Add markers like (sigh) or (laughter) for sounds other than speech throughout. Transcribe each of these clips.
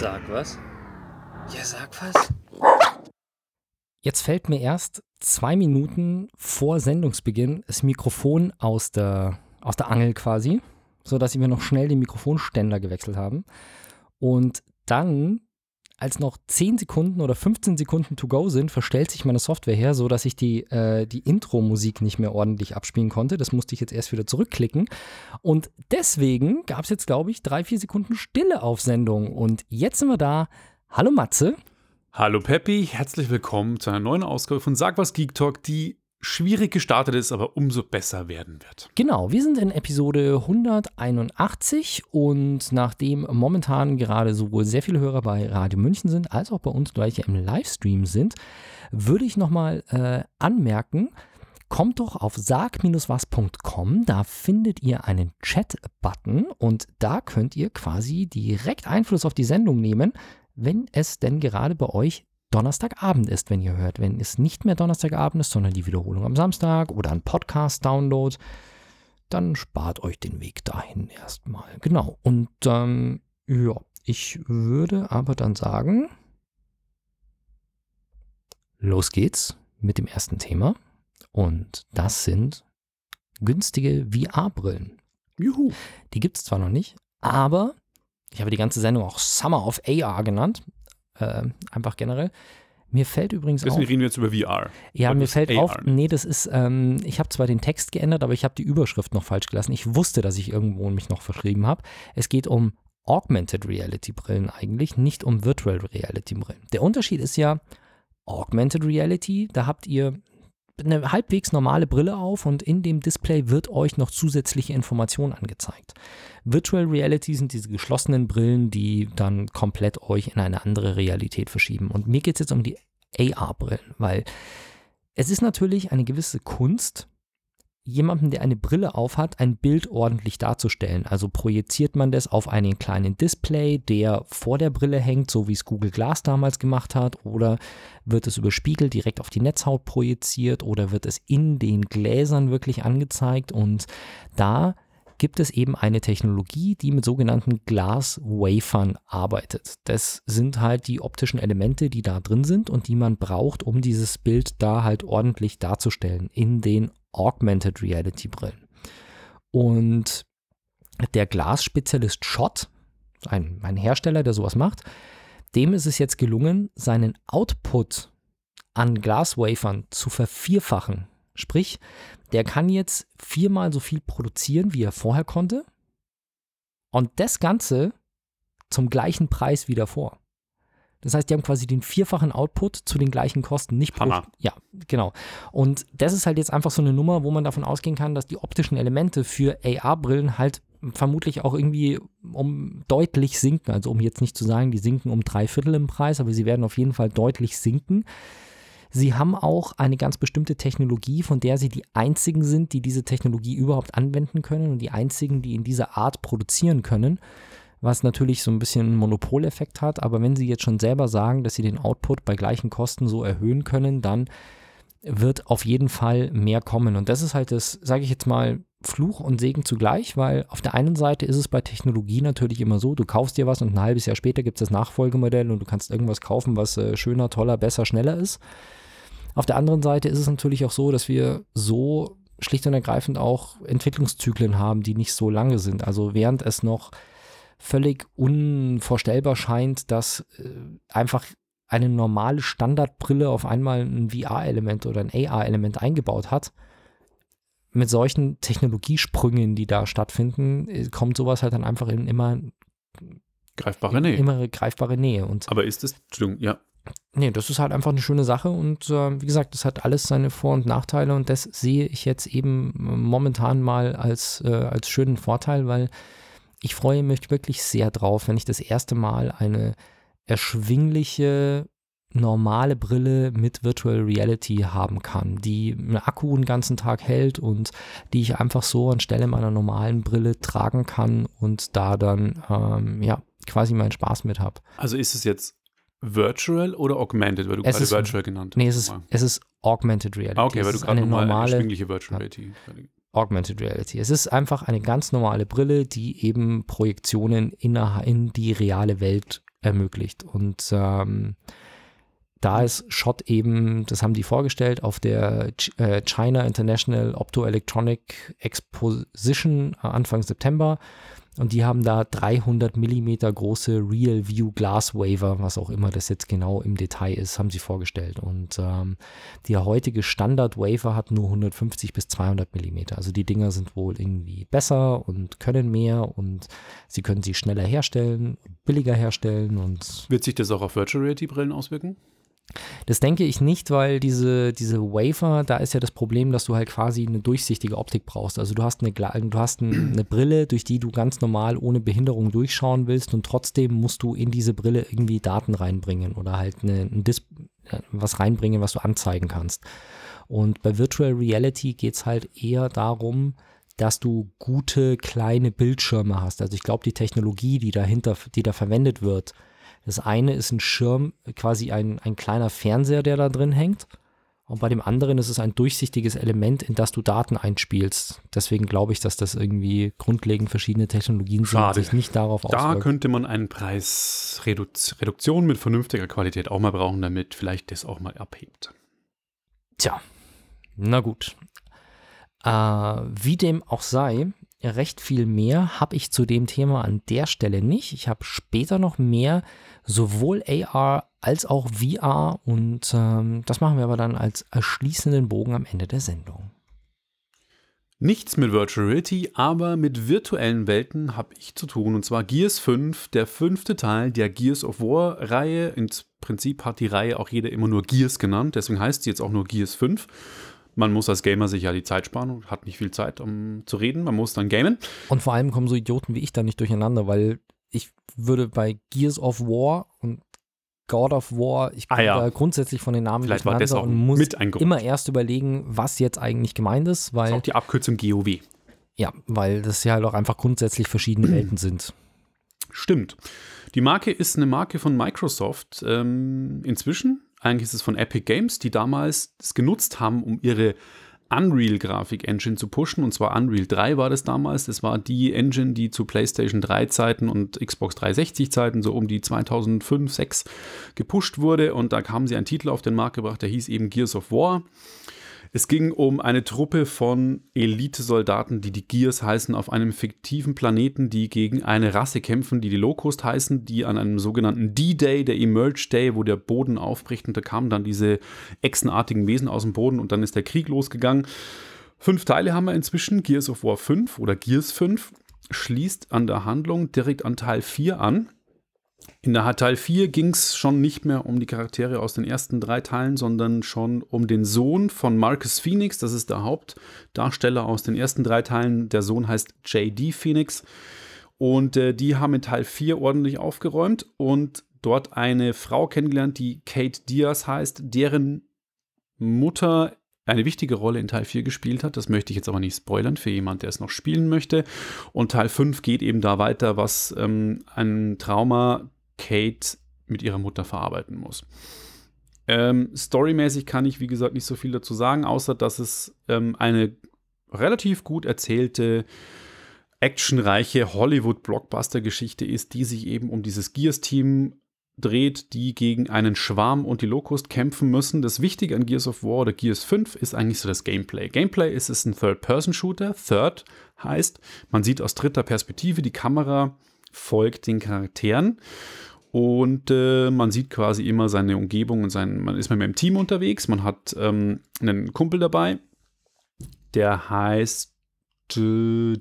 Sag was. Ja, sag was. Jetzt fällt mir erst zwei Minuten vor Sendungsbeginn das Mikrofon aus der, aus der Angel quasi, sodass wir noch schnell den Mikrofonständer gewechselt haben. Und dann, als noch 10 Sekunden oder 15 Sekunden to go sind, verstellt sich meine Software her, sodass ich die, äh, die Intro-Musik nicht mehr ordentlich abspielen konnte. Das musste ich jetzt erst wieder zurückklicken. Und deswegen gab es jetzt, glaube ich, drei, vier Sekunden Stille auf Sendung. Und jetzt sind wir da. Hallo Matze. Hallo Peppi, herzlich willkommen zu einer neuen Ausgabe von Sag was Geek Talk, die schwierig gestartet ist, aber umso besser werden wird. Genau, wir sind in Episode 181 und nachdem momentan gerade sowohl sehr viele Hörer bei Radio München sind, als auch bei uns gleich im Livestream sind, würde ich nochmal äh, anmerken, kommt doch auf sag-was.com, da findet ihr einen Chat-Button und da könnt ihr quasi direkt Einfluss auf die Sendung nehmen, wenn es denn gerade bei euch Donnerstagabend ist, wenn ihr hört. Wenn es nicht mehr Donnerstagabend ist, sondern die Wiederholung am Samstag oder ein Podcast-Download, dann spart euch den Weg dahin erstmal. Genau. Und ähm, ja, ich würde aber dann sagen, los geht's mit dem ersten Thema. Und das sind günstige VR-Brillen. Juhu. Die gibt es zwar noch nicht, aber ich habe die ganze Sendung auch Summer of AR genannt. Äh, einfach generell. Mir fällt übrigens Deswegen auf. reden wir jetzt über VR. Ja, mir fällt AR auf, nee, das ist, ähm, ich habe zwar den Text geändert, aber ich habe die Überschrift noch falsch gelassen. Ich wusste, dass ich irgendwo mich noch verschrieben habe. Es geht um Augmented Reality Brillen eigentlich, nicht um Virtual Reality Brillen. Der Unterschied ist ja, Augmented Reality, da habt ihr eine halbwegs normale Brille auf und in dem Display wird euch noch zusätzliche Informationen angezeigt. Virtual Reality sind diese geschlossenen Brillen, die dann komplett euch in eine andere Realität verschieben. Und mir geht es jetzt um die AR-Brillen, weil es ist natürlich eine gewisse Kunst, jemandem, der eine Brille aufhat, ein Bild ordentlich darzustellen. Also projiziert man das auf einen kleinen Display, der vor der Brille hängt, so wie es Google Glass damals gemacht hat, oder wird es über Spiegel direkt auf die Netzhaut projiziert oder wird es in den Gläsern wirklich angezeigt und da gibt es eben eine Technologie, die mit sogenannten Glas-Wafern arbeitet. Das sind halt die optischen Elemente, die da drin sind und die man braucht, um dieses Bild da halt ordentlich darzustellen in den Augmented Reality Brillen. Und der Glasspezialist Schott, ein, ein Hersteller, der sowas macht, dem ist es jetzt gelungen, seinen Output an Glaswafern zu vervierfachen. Sprich, der kann jetzt viermal so viel produzieren, wie er vorher konnte. Und das Ganze zum gleichen Preis wie davor. Das heißt, die haben quasi den vierfachen Output zu den gleichen Kosten, nicht pro. Hammer. Ja, genau. Und das ist halt jetzt einfach so eine Nummer, wo man davon ausgehen kann, dass die optischen Elemente für AR-Brillen halt vermutlich auch irgendwie um deutlich sinken. Also um jetzt nicht zu sagen, die sinken um drei Viertel im Preis, aber sie werden auf jeden Fall deutlich sinken. Sie haben auch eine ganz bestimmte Technologie, von der sie die einzigen sind, die diese Technologie überhaupt anwenden können und die einzigen, die in dieser Art produzieren können, was natürlich so ein bisschen einen Monopoleffekt hat. Aber wenn sie jetzt schon selber sagen, dass sie den Output bei gleichen Kosten so erhöhen können, dann wird auf jeden Fall mehr kommen. Und das ist halt das, sage ich jetzt mal, Fluch und Segen zugleich, weil auf der einen Seite ist es bei Technologie natürlich immer so, du kaufst dir was und ein halbes Jahr später gibt es das Nachfolgemodell und du kannst irgendwas kaufen, was äh, schöner, toller, besser, schneller ist. Auf der anderen Seite ist es natürlich auch so, dass wir so schlicht und ergreifend auch Entwicklungszyklen haben, die nicht so lange sind. Also während es noch völlig unvorstellbar scheint, dass äh, einfach eine normale Standardbrille auf einmal ein VR-Element oder ein AR-Element eingebaut hat, mit solchen Technologiesprüngen, die da stattfinden, äh, kommt sowas halt dann einfach in immer, Greifbare Nähe. immer greifbare Nähe. Und Aber ist es, Entschuldigung, ja. nee, das ist halt einfach eine schöne Sache und äh, wie gesagt, das hat alles seine Vor- und Nachteile und das sehe ich jetzt eben momentan mal als, äh, als schönen Vorteil, weil ich freue mich wirklich sehr drauf, wenn ich das erste Mal eine erschwingliche normale Brille mit Virtual Reality haben kann, die einen Akku den ganzen Tag hält und die ich einfach so anstelle meiner normalen Brille tragen kann und da dann ähm, ja quasi meinen Spaß mit habe. Also ist es jetzt virtual oder augmented, weil du Es gerade ist- virtual genannt hast? Nee, es ist, es ist Augmented Reality. Ah, okay, weil du gerade eine normale erschwingliche Virtual Ja. Augmented Reality. Es ist einfach eine ganz normale Brille, die eben Projektionen in, in die reale Welt ermöglicht. Und ähm, da ist Shot eben, das haben die vorgestellt, auf der äh, China International Optoelectronic Exposition äh, Anfang September. Und die haben da 300 Millimeter große Real View Glass Waver, was auch immer das jetzt genau im Detail ist, haben sie vorgestellt. Und ähm, der heutige Standard Waver hat nur 150 bis 200 Millimeter. Also die Dinger sind wohl irgendwie besser und können mehr und sie können sie schneller herstellen, billiger herstellen und. Wird sich das auch auf Virtual Reality Brillen auswirken? Das denke ich nicht, weil diese, diese Wafer, da ist ja das Problem, dass du halt quasi eine durchsichtige Optik brauchst. Also du hast eine, du hast eine Brille, durch die du ganz normal ohne Behinderung durchschauen willst und trotzdem musst du in diese Brille irgendwie Daten reinbringen oder halt eine, ein Dis was reinbringen, was du anzeigen kannst. Und bei Virtual Reality geht es halt eher darum, dass du gute kleine Bildschirme hast. Also ich glaube, die Technologie, die dahinter, die da verwendet wird, das eine ist ein Schirm, quasi ein, ein kleiner Fernseher, der da drin hängt. Und bei dem anderen ist es ein durchsichtiges Element, in das du Daten einspielst. Deswegen glaube ich, dass das irgendwie grundlegend verschiedene Technologien Schade. sind, sich nicht darauf Da auswirken. könnte man eine Preisreduktion mit vernünftiger Qualität auch mal brauchen, damit vielleicht das auch mal abhebt. Tja, na gut. Äh, wie dem auch sei, recht viel mehr habe ich zu dem Thema an der Stelle nicht. Ich habe später noch mehr, sowohl AR als auch VR und ähm, das machen wir aber dann als erschließenden Bogen am Ende der Sendung. Nichts mit Virtual Reality, aber mit virtuellen Welten habe ich zu tun. Und zwar Gears 5, der fünfte Teil der Gears of War-Reihe. Im Prinzip hat die Reihe auch jeder immer nur Gears genannt, deswegen heißt sie jetzt auch nur Gears 5. Man muss als Gamer sich ja die Zeit sparen und hat nicht viel Zeit, um zu reden. Man muss dann gamen. Und vor allem kommen so Idioten wie ich da nicht durcheinander, weil ich würde bei Gears of War und God of War, ich komme Ah, ja. da grundsätzlich von den Namen Vielleicht war das auch und muss immer erst überlegen, was jetzt eigentlich gemeint ist, Das weil ist auch die Abkürzung GOW. ja, weil das ja halt auch einfach grundsätzlich verschiedene (clears throat) Welten sind. Stimmt. Die Marke ist eine Marke von Microsoft ähm, inzwischen. Eigentlich ist es von Epic Games, die damals es genutzt haben, um ihre Unreal-Grafik-Engine zu pushen. Und zwar Unreal 3 war das damals. Das war die Engine, die zu PlayStation 3-Zeiten und Xbox 360-Zeiten so um die 2005, 2006 gepusht wurde. Und da haben sie einen Titel auf den Markt gebracht, der hieß eben Gears of War. Es ging um eine Truppe von Elite-Soldaten, die die Gears heißen, auf einem fiktiven Planeten, die gegen eine Rasse kämpfen, die die Locust heißen, die an einem sogenannten D-Day, der Emerge Day, wo der Boden aufbricht und da kamen dann diese echsenartigen Wesen aus dem Boden und dann ist der Krieg losgegangen. Fünf Teile haben wir inzwischen, Gears of War 5 oder Gears 5 schließt an der Handlung direkt an Teil 4 an. In der Teil 4 ging es schon nicht mehr um die Charaktere aus den ersten drei Teilen, sondern schon um den Sohn von Marcus Phoenix. Das ist der Hauptdarsteller aus den ersten drei Teilen. Der Sohn heißt J.D. Phoenix. Und äh, die haben in Teil 4 ordentlich aufgeräumt und dort eine Frau kennengelernt, die Kate Diaz heißt, deren Mutter eine wichtige Rolle in Teil 4 gespielt hat. Das möchte ich jetzt aber nicht spoilern für jemand, der es noch spielen möchte. Und Teil 5 geht eben da weiter, was ähm, ein Trauma Kate mit ihrer Mutter verarbeiten muss. Ähm, storymäßig kann ich, wie gesagt, nicht so viel dazu sagen, außer dass es ähm, eine relativ gut erzählte, actionreiche Hollywood-Blockbuster-Geschichte ist, die sich eben um dieses Gears-Team dreht, die gegen einen Schwarm und die Locust kämpfen müssen. Das Wichtige an Gears of War oder Gears 5 ist eigentlich so das Gameplay. Gameplay ist es ein Third-Person-Shooter. Third heißt, man sieht aus dritter Perspektive, die Kamera folgt den Charakteren und äh, man sieht quasi immer seine Umgebung und sein, man ist mit einem Team unterwegs, man hat ähm, einen Kumpel dabei, der heißt äh,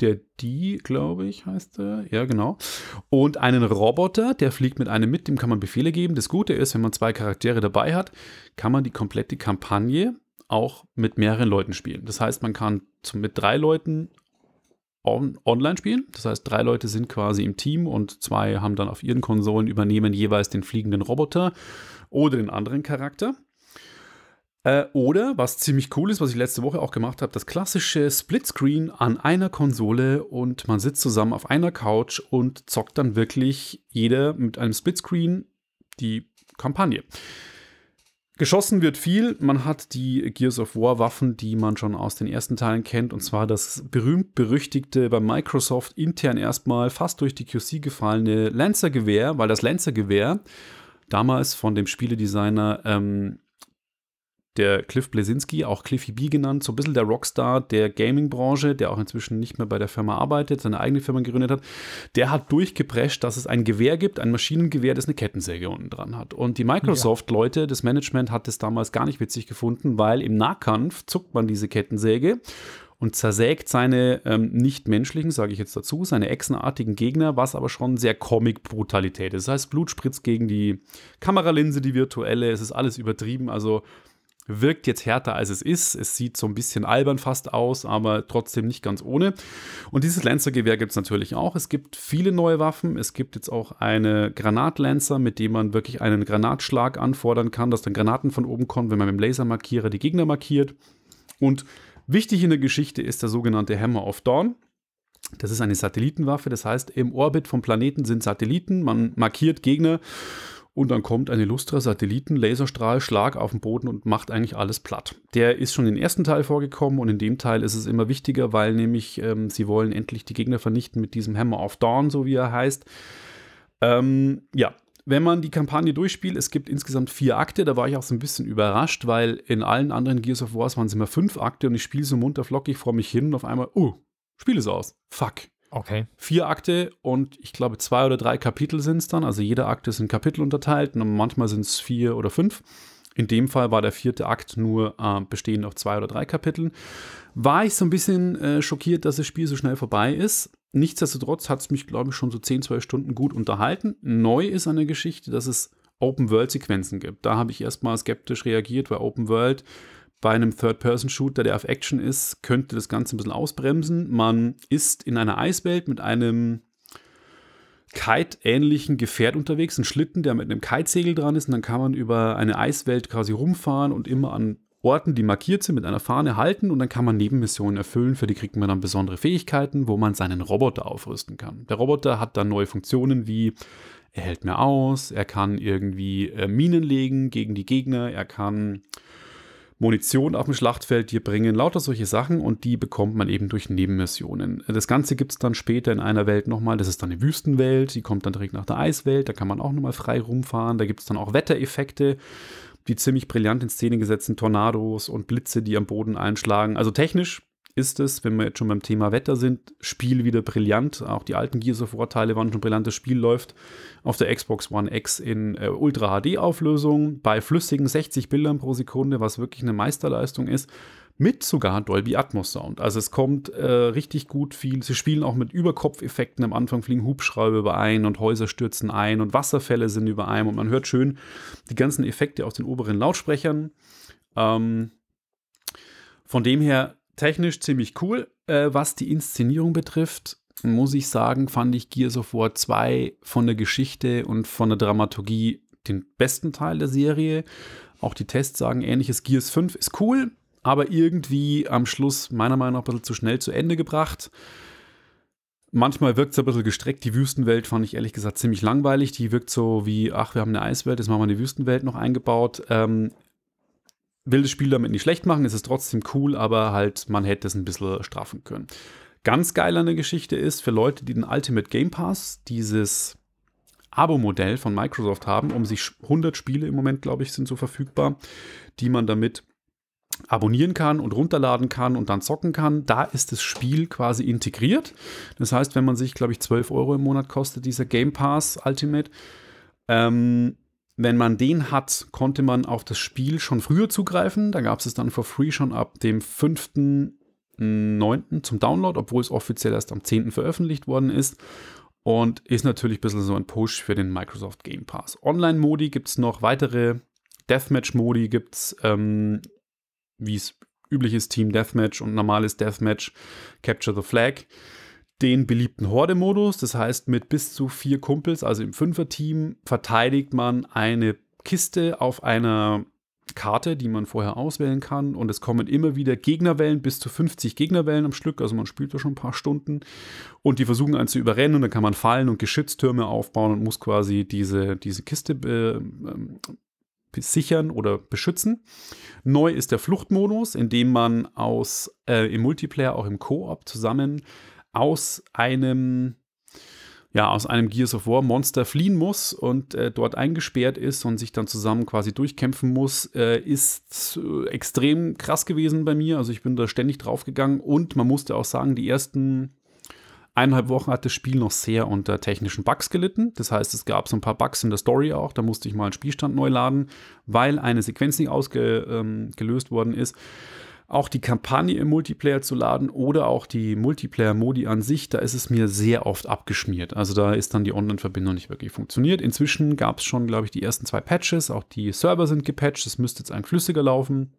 der Die, glaube ich, heißt er. Ja, genau. Und einen Roboter, der fliegt mit einem mit, dem kann man Befehle geben. Das Gute ist, wenn man zwei Charaktere dabei hat, kann man die komplette Kampagne auch mit mehreren Leuten spielen. Das heißt, man kann mit drei Leuten on, online spielen. Das heißt, drei Leute sind quasi im Team und zwei haben dann auf ihren Konsolen übernehmen jeweils den fliegenden Roboter oder den anderen Charakter. Äh, oder, was ziemlich cool ist, was ich letzte Woche auch gemacht habe, das klassische Splitscreen an einer Konsole und man sitzt zusammen auf einer Couch und zockt dann wirklich jeder mit einem Splitscreen die Kampagne. Geschossen wird viel. Man hat die Gears of War Waffen, die man schon aus den ersten Teilen kennt, und zwar das berühmt-berüchtigte bei Microsoft intern erstmal fast durch die QC gefallene Lancer-Gewehr, weil das Lancer-Gewehr damals von dem Spieledesigner ähm, der Cliff Blesinski, auch Cliffy B genannt, so ein bisschen der Rockstar der Gaming-Branche, der auch inzwischen nicht mehr bei der Firma arbeitet, seine eigene Firma gegründet hat, der hat durchgeprescht, dass es ein Gewehr gibt, ein Maschinengewehr, das eine Kettensäge unten dran hat. Und die Microsoft-Leute, das Management hat es damals gar nicht witzig gefunden, weil im Nahkampf zuckt man diese Kettensäge und zersägt seine ähm, nicht-menschlichen, sage ich jetzt dazu, seine echsenartigen Gegner, was aber schon sehr Comic-Brutalität ist. Das heißt, Blut spritzt gegen die Kameralinse, die virtuelle, es ist alles übertrieben, also wirkt jetzt härter als es ist. Es sieht so ein bisschen albern fast aus, aber trotzdem nicht ganz ohne. Und dieses Lancer-Gewehr gibt es natürlich auch. Es gibt viele neue Waffen. Es gibt jetzt auch eine Granatlancer, mit dem man wirklich einen Granatschlag anfordern kann, dass dann Granaten von oben kommen, wenn man mit dem Lasermarkierer die Gegner markiert. Und wichtig in der Geschichte ist der sogenannte Hammer of Dawn. Das ist eine Satellitenwaffe, das heißt, im Orbit vom Planeten sind Satelliten, man markiert Gegner und dann kommt ein illustrer Satelliten-Laserstrahl-Schlag auf den Boden und macht eigentlich alles platt. Der ist schon im ersten Teil vorgekommen und in dem Teil ist es immer wichtiger, weil nämlich ähm, sie wollen endlich die Gegner vernichten mit diesem Hammer of Dawn, so wie er heißt. Ähm, ja, wenn man die Kampagne durchspielt, es gibt insgesamt vier Akte, da war ich auch so ein bisschen überrascht, weil in allen anderen Gears of Wars waren es immer fünf Akte und ich spiele so munter flockig vor mich hin und auf einmal, oh, Spiel ist aus. Fuck. Okay. Vier Akte und ich glaube zwei oder drei Kapitel sind es dann. Also jeder Akt ist in Kapitel unterteilt und manchmal sind es vier oder fünf. In dem Fall war der vierte Akt nur äh, bestehend auf zwei oder drei Kapiteln. War ich so ein bisschen äh, schockiert, dass das Spiel so schnell vorbei ist. Nichtsdestotrotz hat es mich, glaube ich, schon so 10, 12 Stunden gut unterhalten. Neu ist an der Geschichte, dass es Open-World-Sequenzen gibt. Da habe ich erstmal skeptisch reagiert, weil Open World bei einem Third-Person-Shooter, der auf Action ist, könnte das Ganze ein bisschen ausbremsen. Man ist in einer Eiswelt mit einem Kite-ähnlichen Gefährt unterwegs, ein Schlitten, der mit einem Kitesegel dran ist, und dann kann man über eine Eiswelt quasi rumfahren und immer an Orten, die markiert sind, mit einer Fahne halten und dann kann man Nebenmissionen erfüllen. Für die kriegt man dann besondere Fähigkeiten, wo man seinen Roboter aufrüsten kann. Der Roboter hat dann neue Funktionen wie er hält mehr aus, er kann irgendwie äh, Minen legen gegen die Gegner, er kann Munition auf dem Schlachtfeld dir bringen, lauter solche Sachen und die bekommt man eben durch Nebenmissionen. Das Ganze gibt es dann später in einer Welt nochmal, das ist dann eine Wüstenwelt, die kommt dann direkt nach der Eiswelt, da kann man auch nochmal frei rumfahren, da gibt es dann auch Wettereffekte, die ziemlich brillant in Szene gesetzt sind, Tornados und Blitze, die am Boden einschlagen. Also technisch ist es, wenn wir jetzt schon beim Thema Wetter sind, Spiel wieder brillant. Auch die alten Gears of War Teile waren schon brillant. Das Spiel läuft auf der Xbox One X in äh, Ultra HD Auflösung bei flüssigen 60 Bildern pro Sekunde, was wirklich eine Meisterleistung ist. Mit sogar Dolby Atmos Sound. Also es kommt äh, richtig gut viel. Sie spielen auch mit Überkopfeffekten. Am Anfang fliegen Hubschrauber überein und Häuser stürzen ein und Wasserfälle sind über einem und man hört schön die ganzen Effekte aus den oberen Lautsprechern. Ähm, von dem her technisch ziemlich cool. Äh, was die Inszenierung betrifft, muss ich sagen, fand ich Gears of War 2 von der Geschichte und von der Dramaturgie den besten Teil der Serie. Auch die Tests sagen ähnliches. Gears 5 ist cool, aber irgendwie am Schluss meiner Meinung nach ein bisschen zu schnell zu Ende gebracht. Manchmal wirkt es ein bisschen gestreckt. Die Wüstenwelt fand ich ehrlich gesagt ziemlich langweilig. Die wirkt so wie, ach, wir haben eine Eiswelt, jetzt machen wir eine Wüstenwelt noch eingebaut. Ähm, will das Spiel damit nicht schlecht machen, es ist trotzdem cool, aber halt, man hätte es ein bisschen straffen können. Ganz geil an der Geschichte ist, für Leute, die den Ultimate Game Pass, dieses Abo-Modell von Microsoft haben, um sich 100 Spiele im Moment, glaube ich, sind so verfügbar, die man damit abonnieren kann und runterladen kann und dann zocken kann. Da ist das Spiel quasi integriert. Das heißt, wenn man sich, glaube ich, 12 Euro im Monat kostet, dieser Game Pass Ultimate, ähm, wenn man den hat, konnte man auf das Spiel schon früher zugreifen. Da gab es es dann for free schon ab dem 5.9. zum Download, obwohl es offiziell erst am 10. veröffentlicht worden ist. Und ist natürlich ein bisschen so ein Push für den Microsoft Game Pass. Online-Modi gibt es noch weitere Deathmatch-Modi, gibt es, ähm, wie es üblich ist, Team Deathmatch und normales Deathmatch, Capture the Flag den beliebten Horde-Modus. Das heißt, mit bis zu vier Kumpels, also im Fünfer-Team, verteidigt man eine Kiste auf einer Karte, die man vorher auswählen kann. Und es kommen immer wieder Gegnerwellen, bis zu 50 Gegnerwellen am Stück. Also man spielt da schon ein paar Stunden. Und die versuchen einen zu überrennen. Und dann kann man fallen und Geschütztürme aufbauen und muss quasi diese, diese Kiste be, ähm, sichern oder beschützen. Neu ist der Fluchtmodus, in dem man aus äh, im Multiplayer, auch im Koop zusammen aus einem ja, aus einem Gears of War Monster fliehen muss und äh, dort eingesperrt ist und sich dann zusammen quasi durchkämpfen muss, äh, ist äh, extrem krass gewesen bei mir. Also ich bin da ständig draufgegangen und man musste auch sagen, die ersten eineinhalb Wochen hat das Spiel noch sehr unter technischen Bugs gelitten. Das heißt, es gab so ein paar Bugs in der Story auch. Da musste ich mal einen Spielstand neu laden, weil eine Sequenz nicht ausgelöst ähm, worden ist auch die Kampagne im Multiplayer zu laden oder auch die Multiplayer-Modi an sich, da ist es mir sehr oft abgeschmiert. Also da ist dann die Online-Verbindung nicht wirklich funktioniert. Inzwischen gab es schon, glaube ich, die ersten zwei Patches. Auch die Server sind gepatcht. Es müsste jetzt ein flüssiger laufen.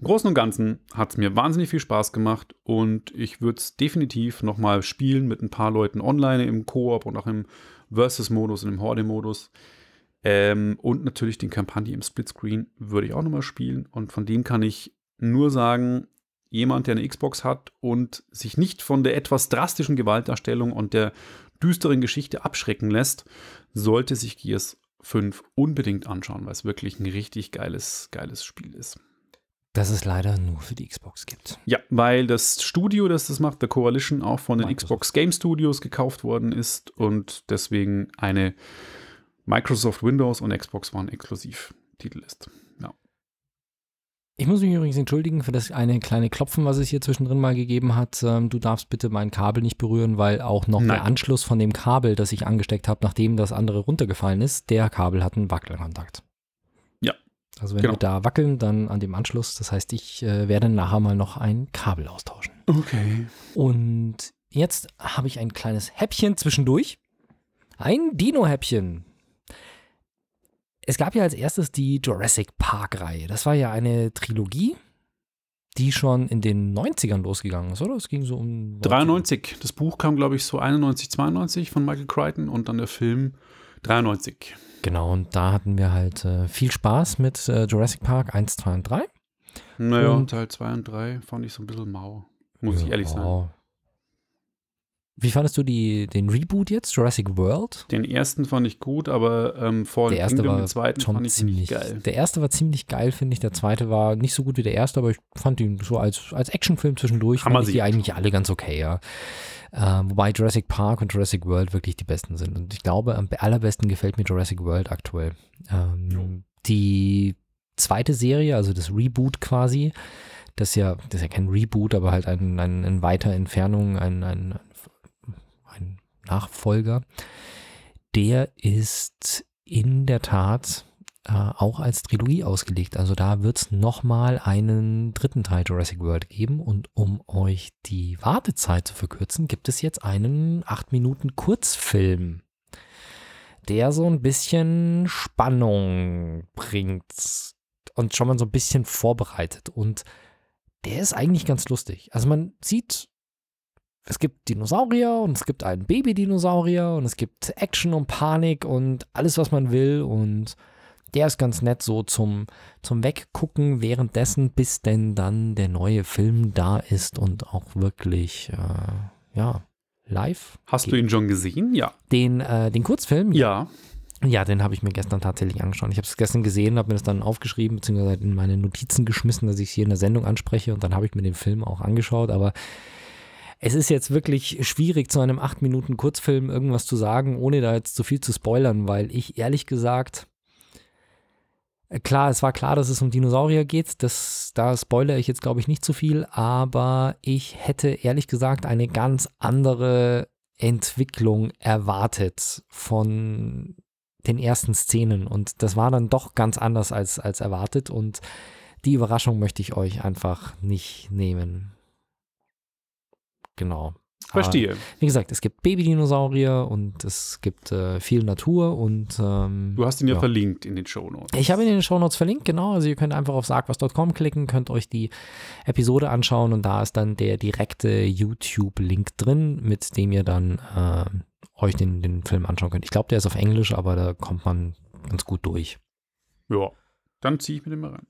Im Großen und Ganzen hat es mir wahnsinnig viel Spaß gemacht und ich würde es definitiv nochmal spielen mit ein paar Leuten online im Koop und auch im Versus-Modus und im Horde-Modus. Ähm, und natürlich den Kampagne im Splitscreen würde ich auch nochmal spielen. Und von dem kann ich nur sagen, jemand, der eine Xbox hat und sich nicht von der etwas drastischen Gewaltdarstellung und der düsteren Geschichte abschrecken lässt, sollte sich Gears 5 unbedingt anschauen, weil es wirklich ein richtig geiles, geiles Spiel ist. Das es leider nur für die Xbox gibt. Ja, weil das Studio, das das macht, der Coalition, auch von den Microsoft. Xbox Game Studios gekauft worden ist und deswegen eine Microsoft Windows und Xbox One Exklusivtitel ist. Ich muss mich übrigens entschuldigen für das eine kleine Klopfen, was es hier zwischendrin mal gegeben hat. Ähm, du darfst bitte mein Kabel nicht berühren, weil auch noch Nein. der Anschluss von dem Kabel, das ich angesteckt habe, nachdem das andere runtergefallen ist, der Kabel hat einen Wackelkontakt. Ja. Also wenn genau. wir da wackeln, dann an dem Anschluss. Das heißt, ich äh, werde nachher mal noch ein Kabel austauschen. Okay. Und jetzt habe ich ein kleines Häppchen zwischendurch. Ein Dino-Häppchen es gab ja als erstes die Jurassic Park-Reihe. Das war ja eine Trilogie, die schon in den 90ern losgegangen ist, oder? Es ging so um. 93. Das Buch kam, glaube ich, so 91, 92 von Michael Crichton und dann der Film 93. Genau, und da hatten wir halt äh, viel Spaß mit äh, Jurassic Park 1, 2 und 3. Naja, und Teil 2 und 3 fand ich so ein bisschen mau. Muss ja, ich ehrlich sagen. Wie fandest du die, den Reboot jetzt, Jurassic World? Den ersten fand ich gut, aber ähm, vor der erste Kingdom, war den zweiten schon fand ich ziemlich geil. Der erste war ziemlich geil, finde ich. Der zweite war nicht so gut wie der erste, aber ich fand ihn so als, als Actionfilm zwischendurch, Hammer fand ich die eigentlich alle ganz okay, ja. Ähm, wobei Jurassic Park und Jurassic World wirklich die besten sind. Und ich glaube, am allerbesten gefällt mir Jurassic World aktuell. Ähm, die zweite Serie, also das Reboot quasi, das ist ja, das ist ja kein Reboot, aber halt ein, ein, in weiter Entfernung, ein ein Nachfolger, der ist in der Tat äh, auch als Trilogie ausgelegt. Also da wird es nochmal einen dritten Teil Jurassic World geben. Und um euch die Wartezeit zu verkürzen, gibt es jetzt einen 8 Minuten Kurzfilm, der so ein bisschen Spannung bringt und schon mal so ein bisschen vorbereitet. Und der ist eigentlich ganz lustig. Also man sieht es gibt Dinosaurier und es gibt einen Baby-Dinosaurier und es gibt Action und Panik und alles, was man will. Und der ist ganz nett so zum, zum Weggucken währenddessen, bis denn dann der neue Film da ist und auch wirklich, äh, ja, live. Hast geht. du ihn schon gesehen? Ja. Den, äh, den Kurzfilm? Ja. Ja, den habe ich mir gestern tatsächlich angeschaut. Ich habe es gestern gesehen, habe mir das dann aufgeschrieben, beziehungsweise in meine Notizen geschmissen, dass ich es hier in der Sendung anspreche und dann habe ich mir den Film auch angeschaut, aber es ist jetzt wirklich schwierig, zu einem 8 Minuten Kurzfilm irgendwas zu sagen, ohne da jetzt zu viel zu spoilern, weil ich ehrlich gesagt, äh, klar, es war klar, dass es um Dinosaurier geht. Das, da spoilere ich jetzt, glaube ich, nicht zu viel, aber ich hätte ehrlich gesagt eine ganz andere Entwicklung erwartet von den ersten Szenen. Und das war dann doch ganz anders als, als erwartet. Und die Überraschung möchte ich euch einfach nicht nehmen. Genau. Verstehe. Aber, wie gesagt, es gibt Babydinosaurier und es gibt äh, viel Natur und ähm, Du hast ihn ja, ja, verlinkt in den Shownotes. Ich habe ihn in den Shownotes verlinkt, genau. Also ihr könnt einfach auf sagwas.com klicken, könnt euch die Episode anschauen und da ist dann der direkte YouTube-Link drin, mit dem ihr dann äh, euch den, den Film anschauen könnt. Ich glaube, der ist auf Englisch, aber da kommt man ganz gut durch. Ja, dann ziehe ich mir den mal rein.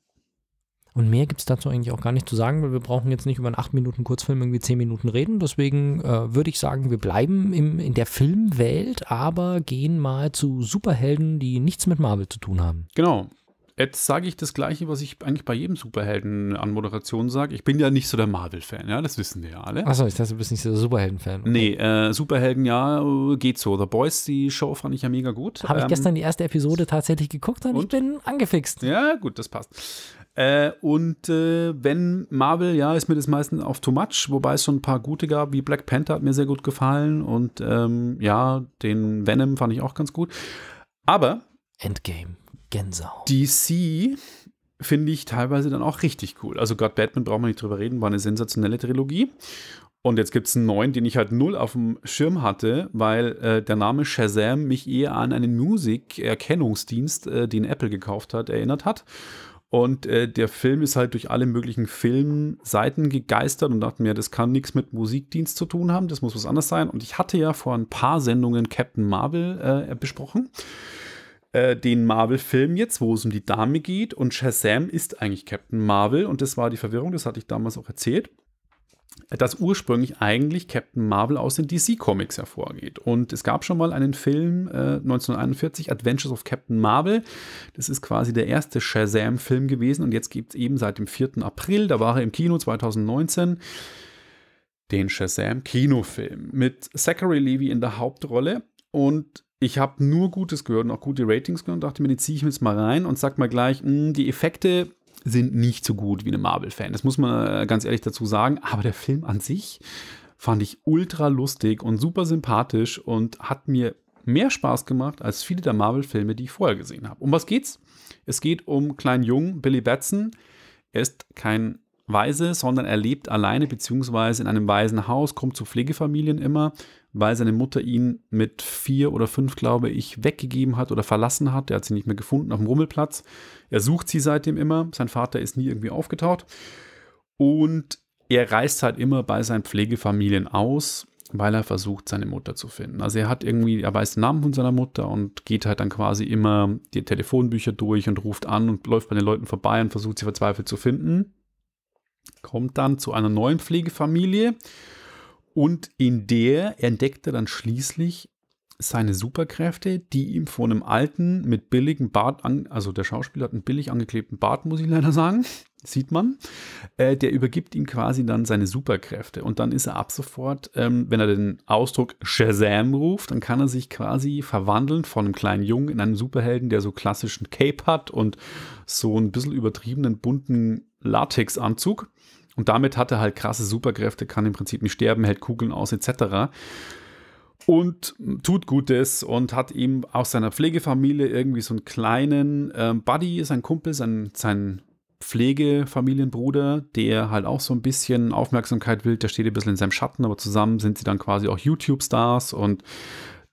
Und mehr gibt es dazu eigentlich auch gar nicht zu sagen, weil wir brauchen jetzt nicht über einen 8 Minuten Kurzfilm irgendwie 10 Minuten reden. Deswegen äh, würde ich sagen, wir bleiben im, in der Filmwelt, aber gehen mal zu Superhelden, die nichts mit Marvel zu tun haben. Genau. Jetzt sage ich das Gleiche, was ich eigentlich bei jedem Superhelden an Moderation sage. Ich bin ja nicht so der Marvel-Fan, ja, das wissen wir ja alle. Achso, ich dachte, du bist nicht so der Superhelden-Fan. Okay. Nee, äh, Superhelden, ja, geht so. The Boys, die Show fand ich ja mega gut. Habe ich Ähm, gestern die erste Episode tatsächlich geguckt und, ich und? bin angefixt. Ja, gut, das passt. Äh, und äh, wenn Marvel, ja, ist mir das meistens auf too much, wobei es schon ein paar gute gab, wie Black Panther hat mir sehr gut gefallen und ähm, ja, den Venom fand ich auch ganz gut. Aber Endgame. Gänsehaut. DC finde ich teilweise dann auch richtig cool. Also God Batman brauchen wir nicht drüber reden, war eine sensationelle Trilogie. Und jetzt gibt es einen neuen, den ich halt null auf dem Schirm hatte, weil äh, der Name Shazam mich eher an einen Musikerkennungsdienst, äh, den Apple gekauft hat, erinnert hat. Und äh, der Film ist halt durch alle möglichen Filmseiten gegeistert und dachte mir, das kann nichts mit Musikdienst zu tun haben, das muss was anderes sein. Und ich hatte ja vor ein paar Sendungen Captain Marvel äh, besprochen äh, den Marvel-Film jetzt, wo es um die Dame geht. Und Shazam ist eigentlich Captain Marvel. Und das war die Verwirrung, das hatte ich damals auch erzählt, dass ursprünglich eigentlich Captain Marvel aus den DC-Comics hervorgeht. Und es gab schon mal einen Film äh, 1941, Adventures of Captain Marvel. Das ist quasi der erste Shazam-Film gewesen. Und jetzt gibt es eben seit dem 4. April, da war er im Kino 2019, den Shazam-Kinofilm mit Zachary Levy in der Hauptrolle. Und ich habe nur Gutes gehört und auch gute Ratings gehört und dachte mir, die ziehe ich mir jetzt mal rein und sag mal gleich, mh, die Effekte sind nicht so gut wie eine Marvel-Fan. Das muss man äh, ganz ehrlich dazu sagen. Aber der Film an sich fand ich ultra lustig und super sympathisch und hat mir mehr Spaß gemacht als viele der Marvel-Filme, die ich vorher gesehen habe. Um was geht's? Es geht um kleinen Jungen, Billy Batson. Er ist kein Waise, sondern er lebt alleine beziehungsweise in einem Waisenhaus, kommt zu Pflegefamilien immer, weil seine Mutter ihn mit vier oder fünf, glaube ich, weggegeben hat oder verlassen hat. Er hat sie nicht mehr gefunden auf dem Rummelplatz. Er sucht sie seitdem immer. Sein Vater ist nie irgendwie aufgetaucht. Und er reist halt immer bei seinen Pflegefamilien aus, weil er versucht, seine Mutter zu finden. Also er hat irgendwie, er weiß den Namen von seiner Mutter und geht halt dann quasi immer die Telefonbücher durch und ruft an und läuft bei den Leuten vorbei und versucht sie verzweifelt zu finden. Kommt dann zu einer neuen Pflegefamilie und in der entdeckt er dann schließlich seine Superkräfte, die ihm von einem alten, mit billigem Bart, an, also der Schauspieler hat einen billig angeklebten Bart, muss ich leider sagen, (laughs) sieht man, äh, der übergibt ihm quasi dann seine Superkräfte. Und dann ist er ab sofort, ähm, wenn er den Ausdruck Shazam ruft, dann kann er sich quasi verwandeln von einem kleinen Jungen in einen Superhelden, der so klassischen Cape hat und so ein bisschen übertriebenen bunten Latexanzug. Und damit hat er halt krasse Superkräfte, kann im Prinzip nicht sterben, hält Kugeln aus, etc. Und tut Gutes und hat ihm aus seiner Pflegefamilie irgendwie so einen kleinen ähm, Buddy, sein Kumpel, sein, sein Pflegefamilienbruder, der halt auch so ein bisschen Aufmerksamkeit will. Der steht ein bisschen in seinem Schatten, aber zusammen sind sie dann quasi auch YouTube-Stars und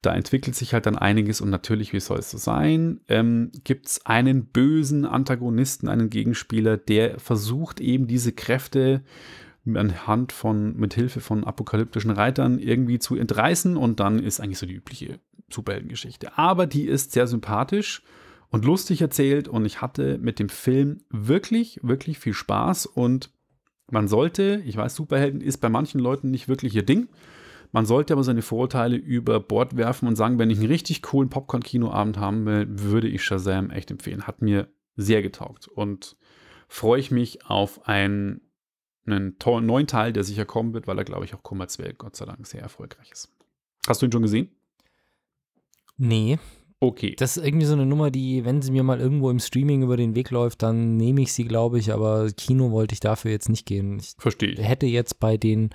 da entwickelt sich halt dann einiges und natürlich, wie soll es so sein, ähm, gibt es einen bösen Antagonisten, einen Gegenspieler, der versucht eben diese Kräfte anhand von, mit Hilfe von apokalyptischen Reitern irgendwie zu entreißen und dann ist eigentlich so die übliche Superheldengeschichte. Aber die ist sehr sympathisch und lustig erzählt und ich hatte mit dem Film wirklich, wirklich viel Spaß und man sollte, ich weiß, Superhelden ist bei manchen Leuten nicht wirklich ihr Ding, man sollte aber seine Vorurteile über Bord werfen und sagen, wenn ich einen richtig coolen Popcorn-Kinoabend haben will, würde ich Shazam echt empfehlen. Hat mir sehr getaugt und freue ich mich auf einen, einen tollen neuen Teil, der sicher kommen wird, weil er, glaube ich, auch kommerziell, Gott sei Dank, sehr erfolgreich ist. Hast du ihn schon gesehen? Nee, Okay. das ist irgendwie so eine Nummer, die, wenn sie mir mal irgendwo im Streaming über den Weg läuft, dann nehme ich sie, glaube ich, aber Kino wollte ich dafür jetzt nicht gehen. Ich Verstehe ich. hätte jetzt bei den,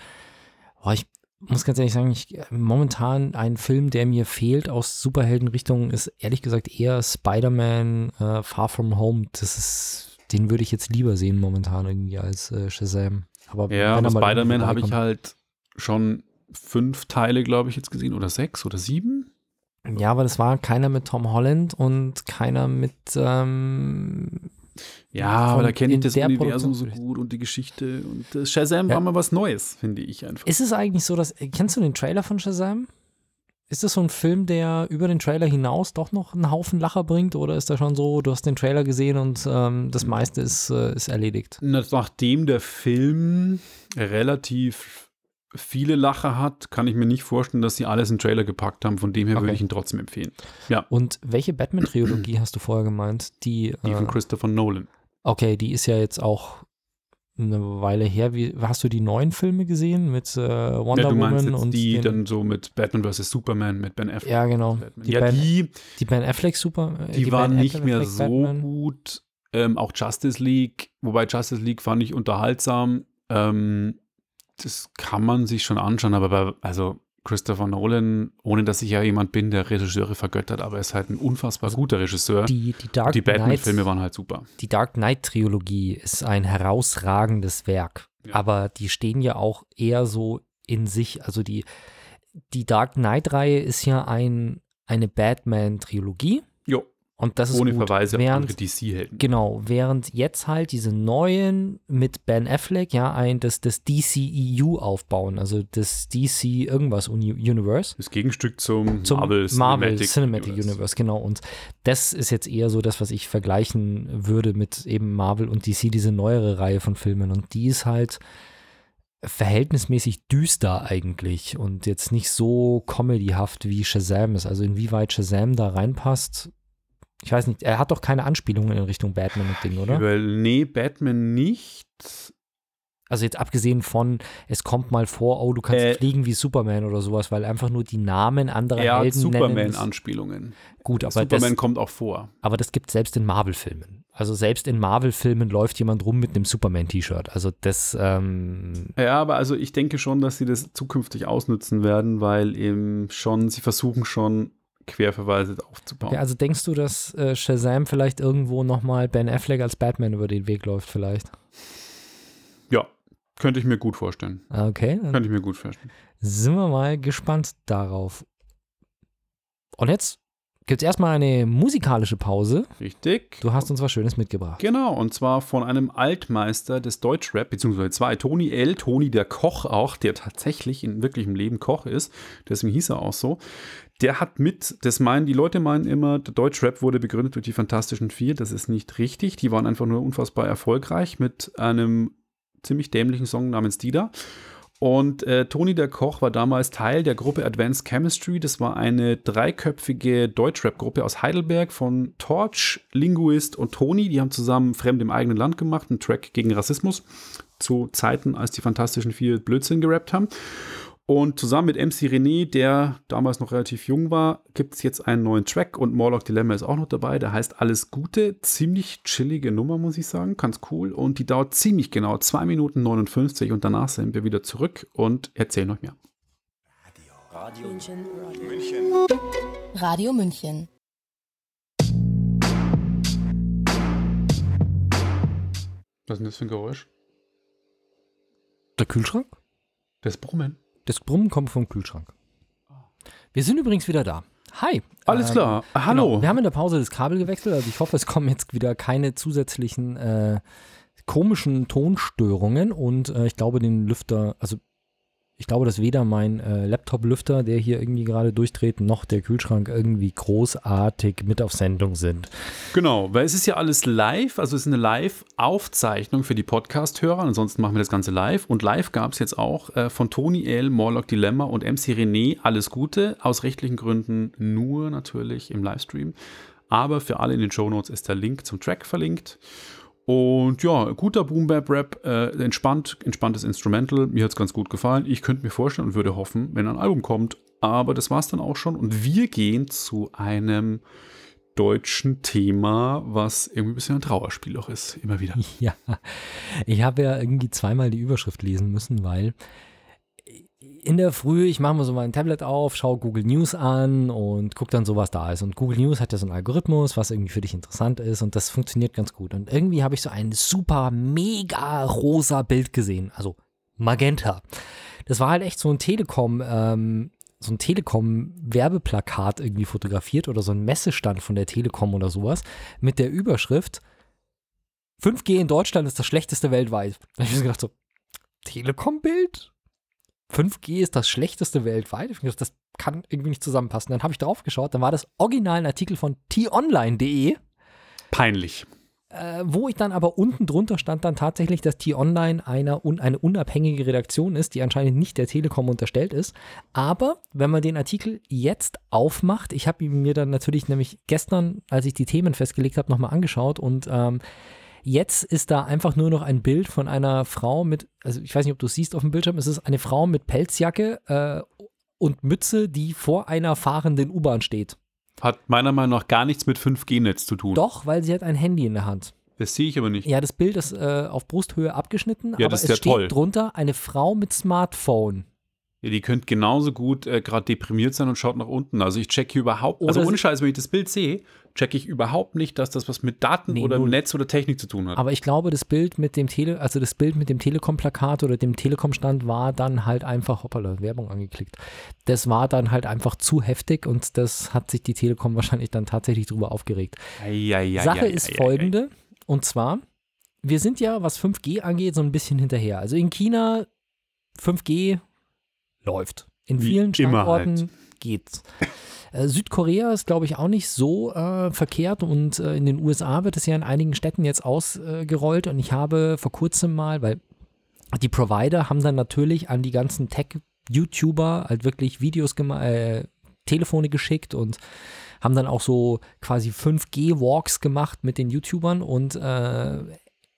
oh, ich muss ganz ehrlich sagen, ich, momentan ein Film, der mir fehlt aus Superheldenrichtungen, ist ehrlich gesagt eher Spider-Man äh, Far From Home. Das ist, den würde ich jetzt lieber sehen momentan irgendwie als äh, Shazam. Aber Ja, er Spider-Man habe ich halt schon fünf Teile, glaube ich, jetzt gesehen. Oder sechs oder sieben? Ja, aber das war keiner mit Tom Holland und keiner mit ähm, Ja, aber da kenne ich das Universum so gut und die Geschichte. Und das Shazam Ja. war mal was Neues, finde ich einfach. Ist es eigentlich so, dass. Kennst du den Trailer von Shazam? ist das so ein Film, der über den Trailer hinaus doch noch einen Haufen Lacher bringt? Oder ist das schon so, du hast den Trailer gesehen und ähm, das meiste ist, äh, ist erledigt? Nachdem der Film relativ viele Lacher hat, kann ich mir nicht vorstellen, dass sie alles in den Trailer gepackt haben. Von dem her Okay. würde ich ihn trotzdem empfehlen. Ja, Und welche Batman-Trilogie (clears throat) hast du vorher gemeint? Die, die äh, von Christopher Nolan. okay, die ist ja jetzt auch eine Weile her. Wie, hast du die neuen Filme gesehen mit äh, Wonder Ja, du meinst Woman jetzt und die dann so mit Batman vs. Superman, mit Ben Affleck. Ja, genau. Die, ja, ben, die, die Ben Affleck Super. äh, die, waren Ben nicht mehr Affleck so Batman. gut. Ähm, auch Justice League, wobei Justice League fand ich unterhaltsam. Ähm, das kann man sich schon anschauen, aber bei, also Christopher Nolan, ohne dass ich ja jemand bin, der Regisseure vergöttert, aber er ist halt ein unfassbar guter Regisseur. Die, die Dark die Knight Batman-Filme waren halt super. die Dark Knight Trilogie ist ein herausragendes Werk, Ja. aber die stehen ja auch eher so in sich. Also die, die Dark Knight Reihe ist ja ein, eine Batman Trilogie Jo, und das ist ohne gut. Verweise während, andere DC-Helden. Genau, während jetzt halt diese neuen mit Ben Affleck ja ein das, das DCEU aufbauen, also das DC irgendwas Uni Universe. Das Gegenstück zum, zum Marvel, Marvel Cinematic, Cinematic, Universe. genau. Und das ist jetzt eher so das, was ich vergleichen würde mit eben Marvel und DC, diese neuere Reihe von Filmen. Und die ist halt verhältnismäßig düster eigentlich und jetzt nicht so comedyhaft wie Shazam ist. Also inwieweit Shazam da reinpasst, ich weiß nicht. Er hat doch keine Anspielungen in Richtung Batman und Ding, oder? Über, nee, Batman nicht. Also jetzt abgesehen von, es kommt mal vor, oh, du kannst Äh, fliegen wie Superman oder sowas, weil einfach nur die Namen anderer Er hat Helden nennen. ist Superman-Anspielungen. Gut, aber Superman das, kommt auch vor. Aber das gibt es selbst in Marvel-Filmen. Also selbst in Marvel-Filmen läuft jemand rum mit einem Superman-T-Shirt. Also das, ähm, Ja, aber also ich denke schon, dass sie das zukünftig ausnutzen werden, weil eben schon, sie versuchen schon Querverweise aufzubauen. ja, also denkst du, dass äh, Shazam vielleicht irgendwo nochmal Ben Affleck als Batman über den Weg läuft vielleicht? Ja, könnte ich mir gut vorstellen. Ah, Okay, Könnte ich mir gut vorstellen. sind wir mal gespannt darauf. Und jetzt gibt es erstmal eine musikalische Pause. Richtig. Du hast uns was Schönes mitgebracht. Genau, und zwar von einem Altmeister des Deutschrap, beziehungsweise zwei, Toni L., Toni der Koch auch, der tatsächlich in wirklichem Leben Koch ist, deswegen hieß er auch so. Der hat mit, das meinen, die Leute meinen immer, der Deutschrap wurde begründet durch die Fantastischen Vier, das ist nicht richtig, die waren einfach nur unfassbar erfolgreich mit einem ziemlich dämlichen Song namens Dida. Und äh, Toni der Koch war damals Teil der Gruppe Advanced Chemistry. Das war eine dreiköpfige Deutschrap-Gruppe aus Heidelberg von Torch, Linguist und Toni. Die haben zusammen Fremd im eigenen Land gemacht, einen Track gegen Rassismus zu Zeiten, als die Fantastischen Vier Blödsinn gerappt haben. Und zusammen mit MC René, der damals noch relativ jung war, gibt es jetzt einen neuen Track und Morlock Dilemma ist auch noch dabei. Der heißt Alles Gute. Ziemlich chillige Nummer, muss ich sagen. Ganz cool. Und die dauert ziemlich genau 2 Minuten 59 und danach sind wir wieder zurück und erzählen euch mehr. München. Radio München. Was ist denn das für ein Geräusch? Der Kühlschrank? Das Brummen. Das Brummen kommt vom Kühlschrank. Wir sind übrigens wieder da. Hi. Alles Ähm, klar. Hallo. Genau. Wir haben in der Pause das Kabel gewechselt, also ich hoffe, es kommen jetzt wieder keine zusätzlichen äh, komischen Tonstörungen und äh, ich glaube, den Lüfter, also ich glaube, dass weder mein äh, Laptop-Lüfter, der hier irgendwie gerade durchdreht, noch der Kühlschrank irgendwie großartig mit auf Sendung sind. Genau, weil es ist ja alles live, also es ist eine Live-Aufzeichnung für die Podcast-Hörer. Ansonsten machen wir das Ganze live. Und live gab es jetzt auch äh, von Toni L., Morlock Dilemma und MC René alles Gute. Aus rechtlichen Gründen nur natürlich im Livestream. Aber für alle in den Shownotes ist der Link zum Track verlinkt. Und ja, guter Boom-Bap-Rap, äh, entspannt, entspanntes Instrumental. Mir hat es ganz gut gefallen. Ich könnte mir vorstellen und würde hoffen, wenn ein Album kommt. Aber das war es dann auch schon. Und wir gehen zu einem deutschen Thema, was irgendwie ein bisschen ein Trauerspiel auch ist, immer wieder. (laughs) Ja, ich habe ja irgendwie zweimal die Überschrift lesen müssen, weil in der Früh, ich mache mal so mein Tablet auf, schaue Google News an und gucke dann so, was da ist. Und Google News hat ja so einen Algorithmus, was irgendwie für dich interessant ist und das funktioniert ganz gut. Und irgendwie habe ich so ein super, mega rosa Bild gesehen, also Magenta. Das war halt echt so ein Telekom, ähm, so ein Telekom-Werbeplakat irgendwie fotografiert oder so ein Messestand von der Telekom oder sowas mit der Überschrift 5G in Deutschland ist das schlechteste weltweit. Da habe ich mir gedacht so, Telekom-Bild? 5G ist das schlechteste weltweit? Ich gedacht, das kann irgendwie nicht zusammenpassen. Dann habe ich drauf geschaut, dann war das original ein Artikel von t-online.de, Peinlich. äh, wo ich dann aber unten drunter stand dann tatsächlich, dass T-Online eine, un, eine unabhängige Redaktion ist, die anscheinend nicht der Telekom unterstellt ist. Aber wenn man den Artikel jetzt aufmacht, ich habe ihn mir dann natürlich nämlich gestern, als ich die Themen festgelegt habe, nochmal angeschaut und ähm, Jetzt ist da einfach nur noch ein Bild von einer Frau mit, also ich weiß nicht, ob du es siehst auf dem Bildschirm, es ist eine Frau mit Pelzjacke äh, und Mütze, die vor einer fahrenden U-Bahn steht. Hat meiner Meinung nach gar nichts mit 5G-Netz zu tun. Doch, weil sie hat ein Handy in der Hand. Das sehe ich aber nicht. Ja, das Bild ist äh, auf Brusthöhe abgeschnitten, Ja, aber es ja steht toll. drunter eine Frau mit Smartphone. Ja, die könnte genauso gut äh, gerade deprimiert sein und schaut nach unten. Also ich checke hier überhaupt, also Oder ohne sie- Scheiß, wenn ich das Bild sehe, checke ich überhaupt nicht, dass das was mit Daten Nee, oder. Netz oder Technik zu tun hat. Aber ich glaube, das Bild mit dem Tele, also das Bild mit dem Telekom-Plakat oder dem Telekom-Stand war dann halt einfach, hoppala, Werbung angeklickt. Das war dann halt einfach zu heftig und das hat sich die Telekom wahrscheinlich dann tatsächlich drüber aufgeregt. Eieieiei, Sache ist folgende, und zwar, wir sind ja, was 5G angeht, so ein bisschen hinterher. Also in China 5G läuft. In Wie vielen Standorten halt. geht's. Äh, Südkorea ist, glaube ich, auch nicht so äh, verkehrt und äh, in den USA wird es ja in einigen Städten jetzt ausgerollt und ich habe vor kurzem mal, weil die Provider haben dann natürlich an die ganzen Tech-YouTuber halt wirklich Videos gemacht, äh, Telefone geschickt und haben dann auch so quasi 5G-Walks gemacht mit den YouTubern und äh,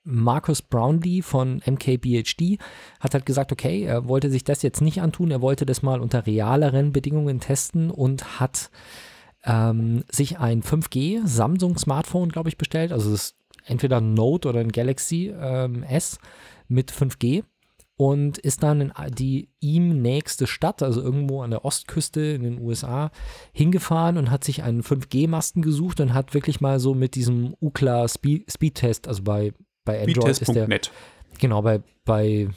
Marcus Brownlee von MKBHD hat halt gesagt, okay, er wollte sich das jetzt nicht antun, er wollte das mal unter realeren Bedingungen testen und hat ähm, sich ein 5G Samsung Smartphone, glaube ich, bestellt. Also es ist entweder ein Note oder ein Galaxy ähm, S mit 5G und ist dann in die ihm nächste Stadt, also irgendwo an der Ostküste in den USA, hingefahren und hat sich einen 5G-Masten gesucht und hat wirklich mal so mit diesem UCLA Speed Speedtest, also bei, bei Android ist der, Speedtest.net. genau, bei, bei,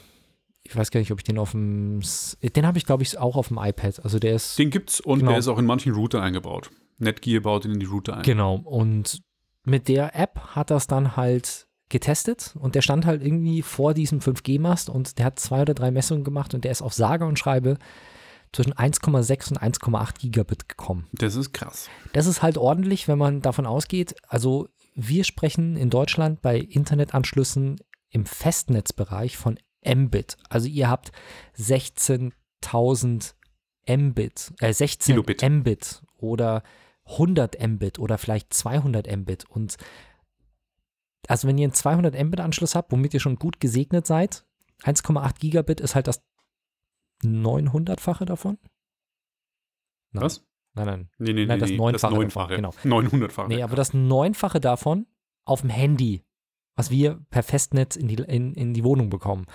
ich weiß gar nicht, ob ich den auf dem, den habe ich glaube ich auch auf dem iPad, also der ist Den gibt's und Genau. der ist auch in manchen Router eingebaut. Netgear baut ihn in die Router ein. Genau. Und mit der App hat das dann halt getestet und der stand halt irgendwie vor diesem 5G-Mast und der hat zwei oder drei Messungen gemacht und der ist auf sage und schreibe zwischen 1,6 und 1,8 Gigabit gekommen. Das ist krass. Das ist halt ordentlich, wenn man davon ausgeht. Also wir sprechen in Deutschland bei Internetanschlüssen im Festnetzbereich von Mbit. Also ihr habt 16.000 Mbit, äh 16 Kilobit. Mbit oder 100 Mbit oder vielleicht 200 Mbit. Und also wenn ihr einen 200 Mbit Anschluss habt, womit ihr schon gut gesegnet seid, 1,8 Gigabit ist halt das 900-fache davon. Nein. Was? Nein, nein. Nee, nee, Nein, nee, das Neunfache Neunfache. davon, 900-fache. Nee, aber das Neunfache davon auf dem Handy, was wir per Festnetz in die, in, in die Wohnung bekommen.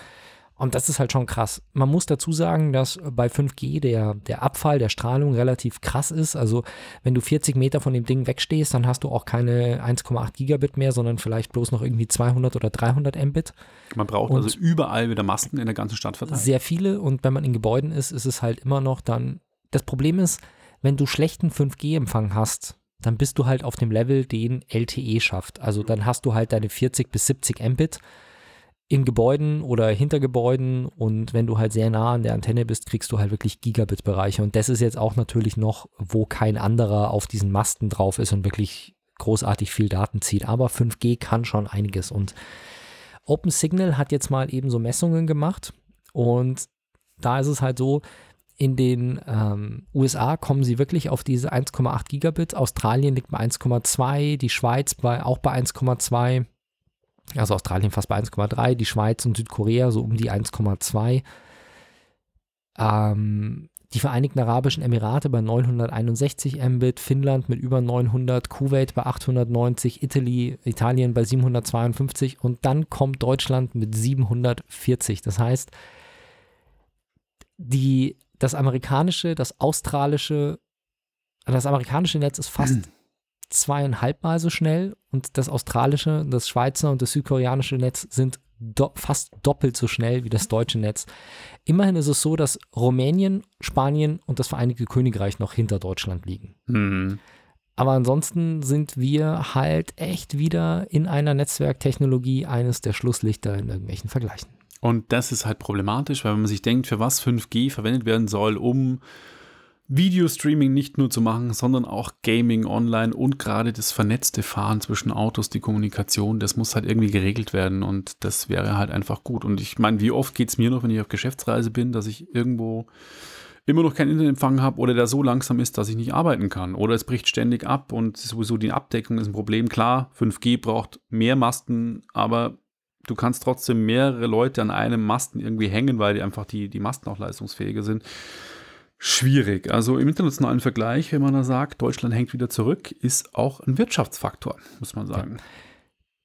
Und das ist halt schon krass. Man muss dazu sagen, dass bei 5G der, der Abfall der Strahlung relativ krass ist. Also wenn du 40 Meter von dem Ding wegstehst, dann hast du auch keine 1,8 Gigabit mehr, sondern vielleicht bloß noch irgendwie 200 oder 300 Mbit. Man braucht Und- also überall wieder Masten in der ganzen Stadt verteilt. Sehr viele und wenn man in Gebäuden ist, ist es halt immer noch dann. Das Problem ist, wenn du schlechten 5G-Empfang hast, dann bist du halt auf dem Level, den LTE schafft. Also dann hast du halt deine 40 bis 70 Mbit in Gebäuden oder hinter Gebäuden und wenn du halt sehr nah an der Antenne bist, kriegst du halt wirklich Gigabit-Bereiche. Und das ist jetzt auch natürlich noch, wo kein anderer auf diesen Masten drauf ist und wirklich großartig viel Daten zieht. Aber 5G kann schon einiges und OpenSignal hat jetzt mal eben so Messungen gemacht und da ist es halt so, in den ähm, USA kommen sie wirklich auf diese 1,8 Gigabit. Australien liegt bei 1,2, die Schweiz bei, auch bei 1,2. Also Australien fast bei 1,3, die Schweiz und Südkorea so um die 1,2. Ähm, die Vereinigten Arabischen Emirate bei 961 Mbit, Finnland mit über 900, Kuwait bei 890, Italy, Italien bei 752 und dann kommt Deutschland mit 740. Das heißt, die, das amerikanische, das australische, das amerikanische Netz ist fast (clears throat) zweieinhalb Mal so schnell und das australische, das Schweizer und das südkoreanische Netz sind do fast doppelt so schnell wie das deutsche Netz. Immerhin ist es so, dass Rumänien, Spanien und das Vereinigte Königreich noch hinter Deutschland liegen. Hm. Aber ansonsten sind wir halt echt wieder in einer Netzwerktechnologie eines der Schlusslichter in irgendwelchen Vergleichen. Und das ist halt problematisch, weil wenn man sich denkt, für was 5G verwendet werden soll, um Videostreaming nicht nur zu machen, sondern auch Gaming online und gerade das vernetzte Fahren zwischen Autos, die Kommunikation, das muss halt irgendwie geregelt werden und das wäre halt einfach gut. Und ich meine, wie oft geht es mir noch, wenn ich auf Geschäftsreise bin, dass ich irgendwo immer noch keinen Internetempfang habe oder der so langsam ist, dass ich nicht arbeiten kann oder es bricht ständig ab und sowieso die Abdeckung ist ein Problem. Klar, 5G braucht mehr Masten, aber du kannst trotzdem mehrere Leute an einem Masten irgendwie hängen, weil die einfach die, die Masten auch leistungsfähiger sind schwierig. Also im internationalen Vergleich, wenn man da sagt, Deutschland hängt wieder zurück, ist auch ein Wirtschaftsfaktor, muss man sagen.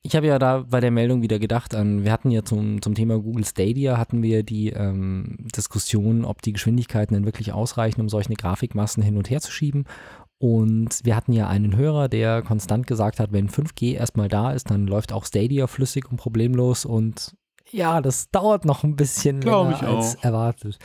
Ich habe ja da bei der Meldung wieder gedacht an, wir hatten ja zum, zum Thema Google Stadia, hatten wir die ähm, Diskussion, ob die Geschwindigkeiten denn wirklich ausreichen, um solche Grafikmassen hin und her zu schieben. Und wir hatten ja einen Hörer, der konstant gesagt hat, wenn 5G erstmal da ist, dann läuft auch Stadia flüssig und problemlos. Und ja, das dauert noch ein bisschen Glaub länger als erwartet.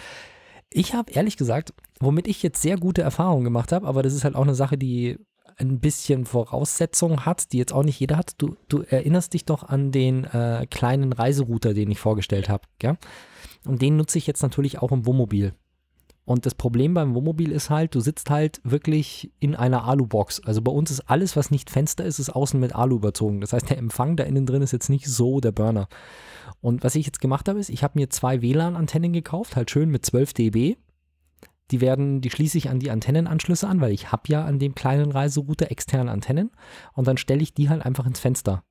Ich habe ehrlich gesagt, womit ich jetzt sehr gute Erfahrungen gemacht habe, aber das ist halt auch eine Sache, die ein bisschen Voraussetzungen hat, die jetzt auch nicht jeder hat. Du, du erinnerst dich doch an den äh, kleinen Reiserouter, den ich vorgestellt habe. Ja? Und den nutze ich jetzt natürlich auch im Wohnmobil. Und das Problem beim Wohnmobil ist halt, du sitzt halt wirklich in einer Alubox. Also bei uns ist alles, was nicht Fenster ist, ist außen mit Alu überzogen. Das heißt, der Empfang da innen drin ist jetzt nicht so der Burner. Und was ich jetzt gemacht habe, ist, ich habe mir zwei WLAN-Antennen gekauft, halt schön mit 12 dB. Die werden, die schließe ich an die Antennenanschlüsse an, weil ich habe ja an dem kleinen Reiserouter externe Antennen und dann stelle ich die halt einfach ins Fenster.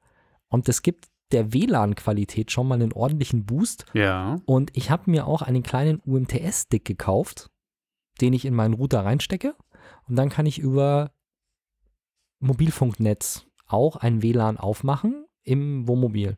Und das gibt der WLAN-Qualität schon mal einen ordentlichen Boost. Ja. Und ich habe mir auch einen kleinen UMTS-Stick gekauft, den ich in meinen Router reinstecke. Und dann kann ich über Mobilfunknetz auch ein WLAN aufmachen im Wohnmobil.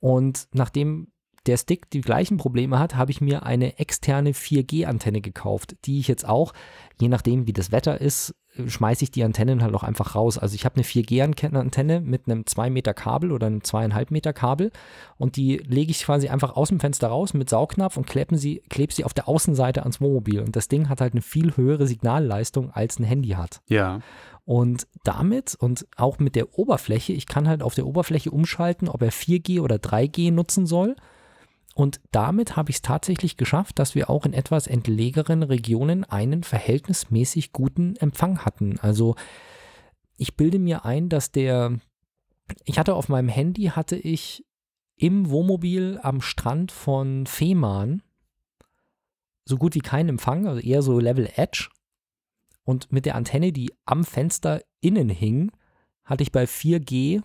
Und nachdem der Stick die gleichen Probleme hat, habe ich mir eine externe 4G-Antenne gekauft, die ich jetzt auch, je nachdem wie das Wetter ist, schmeiße ich die Antennen halt auch einfach raus. Also ich habe eine 4G-Antenne mit einem 2 Meter Kabel oder einem 2,5 Meter Kabel und die lege ich quasi einfach aus dem Fenster raus mit Saugnapf und klebe sie, klebe sie auf der Außenseite ans Wohnmobil. Und das Ding hat halt eine viel höhere Signalleistung als ein Handy hat. Ja. Und damit und auch mit der Oberfläche, ich kann halt auf der Oberfläche umschalten, ob er 4G oder 3G nutzen soll. Und damit habe ich es tatsächlich geschafft, dass wir auch in etwas entlegeren Regionen einen verhältnismäßig guten Empfang hatten. Also ich bilde mir ein, dass der, ich hatte auf meinem Handy, hatte ich im Wohnmobil am Strand von Fehmarn so gut wie keinen Empfang, also eher so Level Edge. Und mit der Antenne, die am Fenster innen hing, hatte ich bei 4G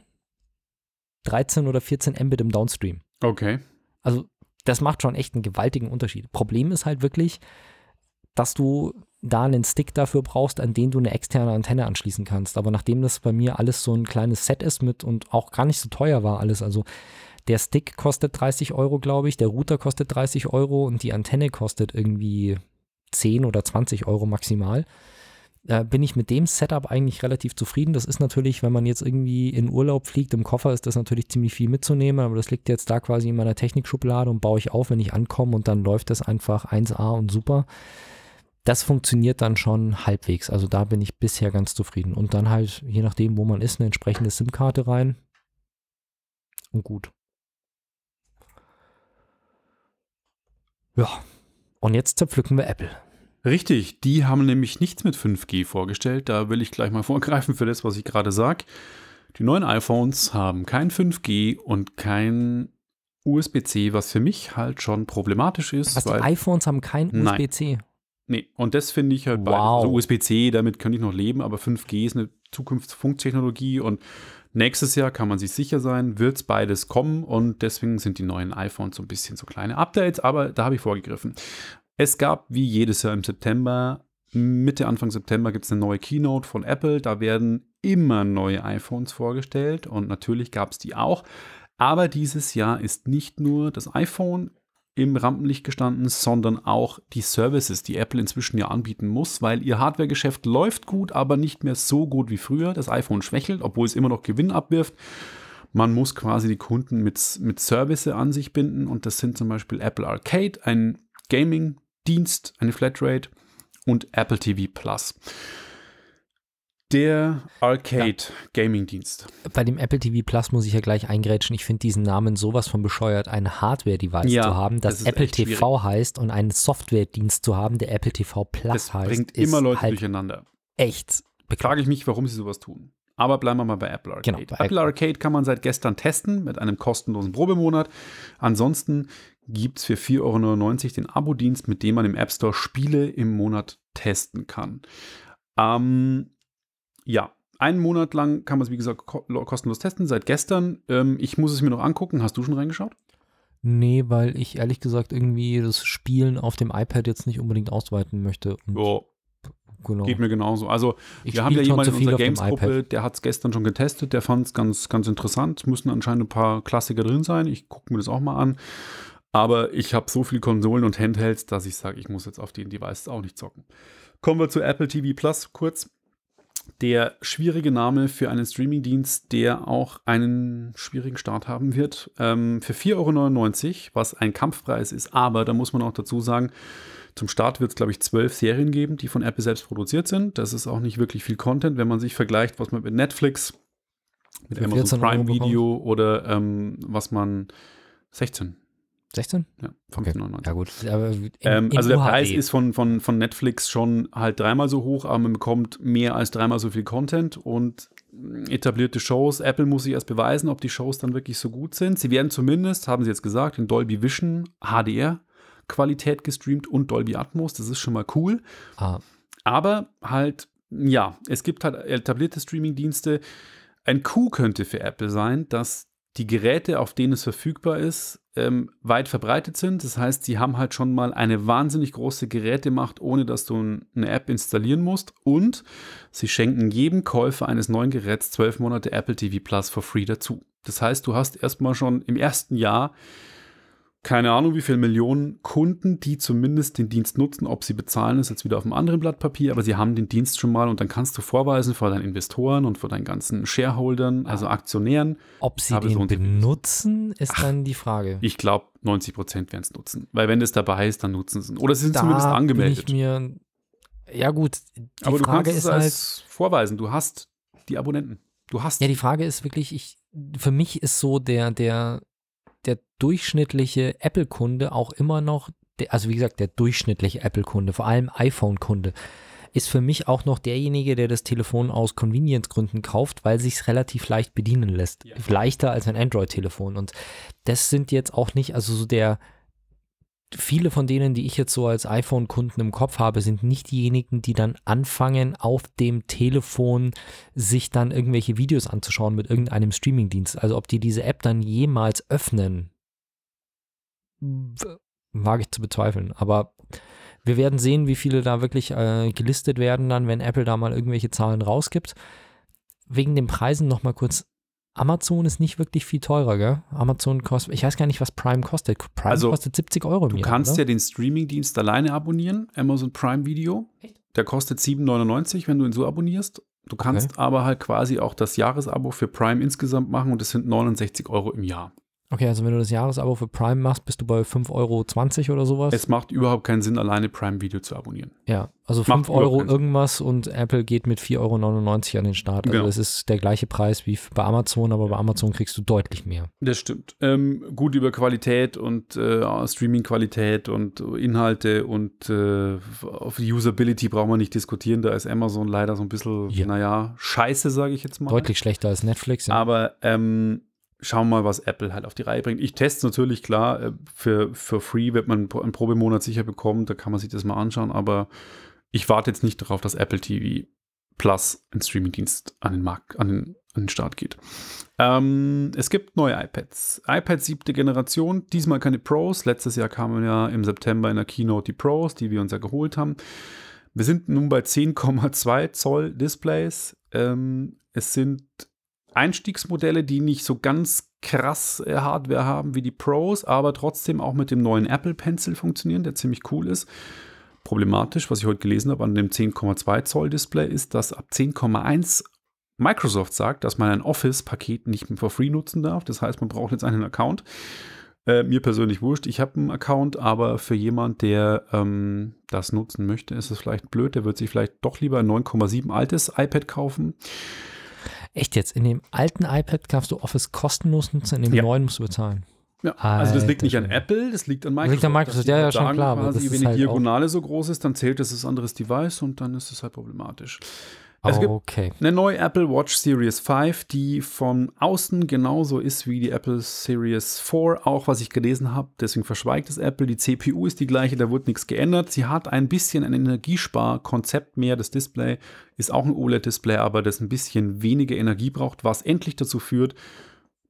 13 oder 14 Mbit im Downstream. Okay. Also das macht schon echt einen gewaltigen Unterschied. Problem ist halt wirklich, dass du da einen Stick dafür brauchst, an den du eine externe Antenne anschließen kannst. Aber nachdem das bei mir alles so ein kleines Set ist mit und auch gar nicht so teuer war alles, also der Stick kostet 30 Euro, glaube ich, der Router kostet 30 Euro und die Antenne kostet irgendwie 10 oder 20 Euro maximal äh, bin ich mit dem Setup eigentlich relativ zufrieden. Das ist natürlich, wenn man jetzt irgendwie in Urlaub fliegt, im Koffer ist das natürlich ziemlich viel mitzunehmen, aber das liegt jetzt da quasi in meiner Technikschublade und baue ich auf, wenn ich ankomme und dann läuft das einfach 1A und super. Das funktioniert dann schon halbwegs. Also da bin ich bisher ganz zufrieden. Und dann halt, je nachdem, wo man ist, eine entsprechende SIM-Karte rein. Und gut. Ja. Und jetzt zerpflücken wir Apple. Richtig, die haben nämlich nichts mit 5G vorgestellt. Da will ich gleich mal (laughs) vorgreifen für das, was ich gerade sage. Die neuen iPhones haben kein 5G und kein USB-C, was für mich halt schon problematisch ist. Was, die iPhones haben kein USB-C? Nee, und das finde ich halt wow. bei also USB-C, damit könnte ich noch leben, aber 5G ist eine Zukunftsfunktechnologie und nächstes Jahr kann man sich sicher sein, wird es beides kommen und deswegen sind die neuen iPhones so ein bisschen so kleine Updates, aber da habe ich vorgegriffen. Es gab wie jedes Jahr im September, Mitte, Anfang September gibt es eine neue Keynote von Apple. Da werden immer neue iPhones vorgestellt und natürlich gab es die auch. Aber dieses Jahr ist nicht nur das iPhone im Rampenlicht gestanden, sondern auch die Services, die Apple inzwischen ja anbieten muss, weil ihr Hardwaregeschäft läuft gut, aber nicht mehr so gut wie früher. Das iPhone schwächelt, obwohl es immer noch Gewinn abwirft. Man muss quasi die Kunden mit, mit Service an sich binden und das sind zum Beispiel Apple Arcade, ein Gaming Dienst, eine Flatrate und Apple TV Plus. Der Arcade Gaming Dienst. Bei dem Apple TV Plus muss ich ja gleich eingrätschen. Ich finde diesen Namen sowas von bescheuert, ein Hardware-Device Ja, zu haben, das, das Apple TV heißt und einen Software-Dienst zu haben, der Apple TV Plus Das heißt. bringt immer Leute halt durcheinander. echt bekloppt. Frage ich mich, warum sie sowas tun. Aber bleiben wir mal bei Apple Arcade. Genau, bei Apple Arcade kann man seit gestern testen mit einem kostenlosen Probemonat. Ansonsten gibt es für 4,99 Euro den Abo-Dienst, mit dem man im App Store Spiele im Monat testen kann. Ähm, ja, einen Monat lang kann man es, wie gesagt, ko kostenlos testen, seit gestern. Ähm, ich muss es mir noch angucken. Hast du schon reingeschaut? Nee, weil ich ehrlich gesagt irgendwie das Spielen auf dem iPad jetzt nicht unbedingt ausweiten möchte. Ja, genau. geht mir genauso. Also, Ich wir haben ja jemanden in unserer Games-Gruppe, der hat es gestern schon getestet, der fand es ganz, ganz interessant. Es müssen anscheinend ein paar Klassiker drin sein. Ich gucke mir das auch mal an. Aber ich habe so viele Konsolen und Handhelds, dass ich sage, ich muss jetzt auf den Devices auch nicht zocken. Kommen wir zu Apple TV Plus kurz. Der schwierige Name für einen Streamingdienst, der auch einen schwierigen Start haben wird. Ähm, für 4,99 Euro, was ein Kampfpreis ist. Aber da muss man auch dazu sagen, zum Start wird es, glaube ich, zwölf Serien geben, die von Apple selbst produziert sind. Das ist auch nicht wirklich viel Content, wenn man sich vergleicht, was man mit Netflix, mit Amazon 14 Euro Prime. Video oder ähm, was man 16, 16? ja, Okay. 15,99. Ja gut, in, Ähm, in also der UHD. Preis ist von, von, von Netflix schon halt dreimal so hoch, aber man bekommt mehr als dreimal so viel Content und mh, etablierte Shows. Apple muss sich erst beweisen, ob die Shows dann wirklich so gut sind. Sie werden zumindest, haben sie jetzt gesagt, in Dolby Vision HDR Qualität gestreamt und Dolby Atmos. Das ist schon mal cool. Ah, Aber halt, ja, es gibt halt etablierte Streaming-Dienste. Ein Coup könnte für Apple sein, dass die Geräte, auf denen es verfügbar ist, ähm, weit verbreitet sind. Das heißt, sie haben halt schon mal eine wahnsinnig große Gerätemacht, ohne dass du eine App installieren musst. Und sie schenken jedem Käufer eines neuen Geräts zwölf Monate Apple TV Plus for free dazu. Das heißt, du hast erstmal schon im ersten Jahr keine Ahnung, wie viele Millionen Kunden, die zumindest den Dienst nutzen. Ob sie bezahlen, ist jetzt wieder auf einem anderen Blatt Papier, aber sie haben den Dienst schon mal und dann kannst du vorweisen vor deinen Investoren und vor deinen ganzen Shareholdern, also Aktionären. ob sie den so benutzen, ist dann die Frage. Ich glaube, 90 Prozent werden es nutzen. Weil wenn das dabei ist, dann nutzen sie es. Oder sie sind da zumindest bin angemeldet. ich mir, ja gut, die aber du Frage kannst es ist halt, als vorweisen. Du hast die Abonnenten. Du hast ja die Frage ist wirklich, ich, für mich ist so der, der, der durchschnittliche Apple-Kunde auch immer noch, also wie gesagt, der durchschnittliche Apple-Kunde, vor allem iPhone-Kunde, ist für mich auch noch derjenige, der das Telefon aus Convenience-Gründen kauft, weil sich es relativ leicht bedienen lässt. Ja. Leichter als ein Android-Telefon. Und das sind jetzt auch nicht, also so der, viele von denen, die ich jetzt so als iPhone-Kunden im Kopf habe, sind nicht diejenigen, die dann anfangen, auf dem Telefon sich dann irgendwelche Videos anzuschauen mit irgendeinem Streamingdienst. Also ob die diese App dann jemals öffnen, wage ich zu bezweifeln. Aber wir werden sehen, wie viele da wirklich äh, gelistet werden, dann, wenn Apple da mal irgendwelche Zahlen rausgibt. Wegen den Preisen nochmal kurz. Amazon ist nicht wirklich viel teurer, gell? Amazon kostet, ich weiß gar nicht, was Prime kostet. Prime Also, kostet 70 Euro im Du Jahr, kannst oder? ja den Streaming-Dienst alleine abonnieren, Amazon Prime Video. Der kostet 7,99, wenn du ihn so abonnierst. Du kannst aber halt quasi auch das Jahresabo für Prime insgesamt machen und das sind 69 Euro im Jahr. Okay, also wenn du das Jahresabo für Prime machst, bist du bei 5,20 Euro oder sowas. Es macht überhaupt keinen Sinn, alleine Prime Video zu abonnieren. ja, also Macht 5 Euro überhaupt keinen Sinn. irgendwas und Apple geht mit 4,99 Euro an den Start. Also Genau. es ist der gleiche Preis wie bei Amazon, aber bei Amazon kriegst du deutlich mehr. Das stimmt. Ähm, gut über Qualität und äh, Streaming-Qualität und Inhalte und äh, auf Usability brauchen wir nicht diskutieren. Da ist Amazon leider so ein bisschen, Ja. naja, scheiße, sage ich jetzt mal. Deutlich schlechter als Netflix. Ja. Aber ähm, schauen wir mal, was Apple halt auf die Reihe bringt. Ich teste natürlich, klar, äh, für, für free wird man einen Probemonat sicher bekommen, da kann man sich das mal anschauen, aber ich warte jetzt nicht darauf, dass Apple TV Plus ein Streamingdienst an den Markt, an den, an den Start geht. Ähm, es gibt neue iPads. iPad siebte Generation, diesmal keine Pros. Letztes Jahr kamen ja im September in der Keynote die Pros, die wir uns ja geholt haben. Wir sind nun bei 10,2 Zoll Displays. Ähm, es sind Einstiegsmodelle, die nicht so ganz krass äh, Hardware haben wie die Pros, aber trotzdem auch mit dem neuen Apple Pencil funktionieren, der ziemlich cool ist. Problematisch, was ich heute gelesen habe an dem 10,2 Zoll Display, ist, dass ab 10,1 Microsoft sagt, dass man ein Office-Paket nicht mehr for free nutzen darf. Das heißt, man braucht jetzt einen Account. Äh, mir persönlich wurscht, ich habe einen Account, aber für jemand, der ähm, das nutzen möchte, ist es vielleicht blöd. Der wird sich vielleicht doch lieber ein 9,7 altes iPad kaufen. Echt jetzt? In dem alten iPad kannst du Office kostenlos nutzen, in dem Ja. neuen musst du bezahlen. Ja, also das liegt nicht an. Apple, das liegt an Microsoft. liegt an Microsoft, ja, ja, schon klar, Quasi, das wenn die halt Diagonale so groß ist, dann zählt das als anderes Device und dann ist es halt problematisch. Es gibt okay. eine neue Apple Watch Series 5, die von außen genauso ist wie die Apple Series 4, auch was ich gelesen habe. Deswegen verschweigt es Apple. Die CPU ist die gleiche, da wird nichts geändert. Sie hat ein bisschen ein Energiesparkonzept mehr. Das Display ist auch ein OLED-Display, aber das ein bisschen weniger Energie braucht, was endlich dazu führt,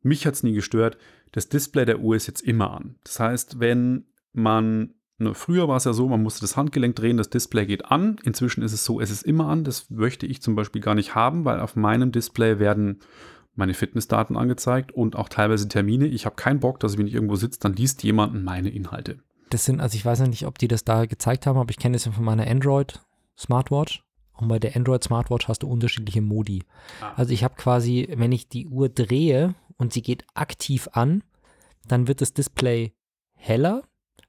mich hat es nie gestört, das Display der Uhr ist jetzt immer an. Das heißt, wenn man früher war es ja so, man musste das Handgelenk drehen, das Display geht an. Inzwischen ist es so, es ist immer an. Das möchte ich zum Beispiel gar nicht haben, weil auf meinem Display werden meine Fitnessdaten angezeigt und auch teilweise Termine. Ich habe keinen Bock, dass wenn ich irgendwo sitze, dann liest jemand meine Inhalte. Das sind, also ich weiß ja nicht, ob die das da gezeigt haben, aber ich kenne das ja von meiner Android Smartwatch. Und bei der Android Smartwatch hast du unterschiedliche Modi. Ah. Also ich habe quasi, wenn ich die Uhr drehe und sie geht aktiv an, dann wird das Display heller,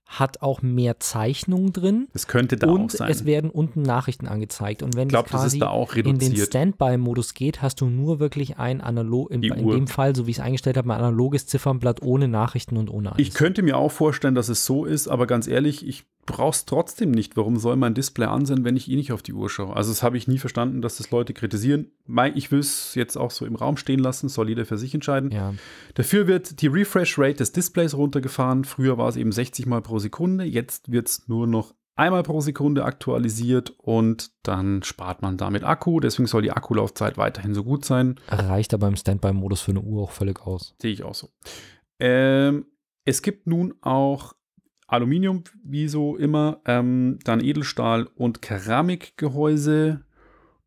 hat auch mehr Zeichnungen drin Das könnte da auch und sein. es werden unten Nachrichten angezeigt. Und wenn ich glaube, es das quasi ist da auch in den. Standby-Modus geht, hast du nur wirklich ein analog, in, in dem Fall, so wie ich es eingestellt habe, ein analoges Ziffernblatt ohne Nachrichten und ohne alles. Ich könnte mir auch vorstellen, dass es so ist, aber ganz ehrlich, ich brauche es trotzdem nicht. Warum soll mein Display an sein, wenn ich eh nicht auf die Uhr schaue? Also das habe ich nie verstanden, dass das Leute kritisieren. Ich will es jetzt auch so im Raum stehen lassen, soll jeder für sich entscheiden. ja. Dafür wird die Refresh Rate des Displays runtergefahren. Früher war es eben 60 Mal pro Sekunde. Jetzt wird es nur noch einmal pro Sekunde aktualisiert und dann spart man damit Akku. Deswegen soll die Akkulaufzeit weiterhin so gut sein. reicht aber im Standby-Modus für eine Uhr auch völlig aus. Sehe ich auch so. Ähm, es gibt nun auch Aluminium, wie so immer, ähm, dann Edelstahl und Keramikgehäuse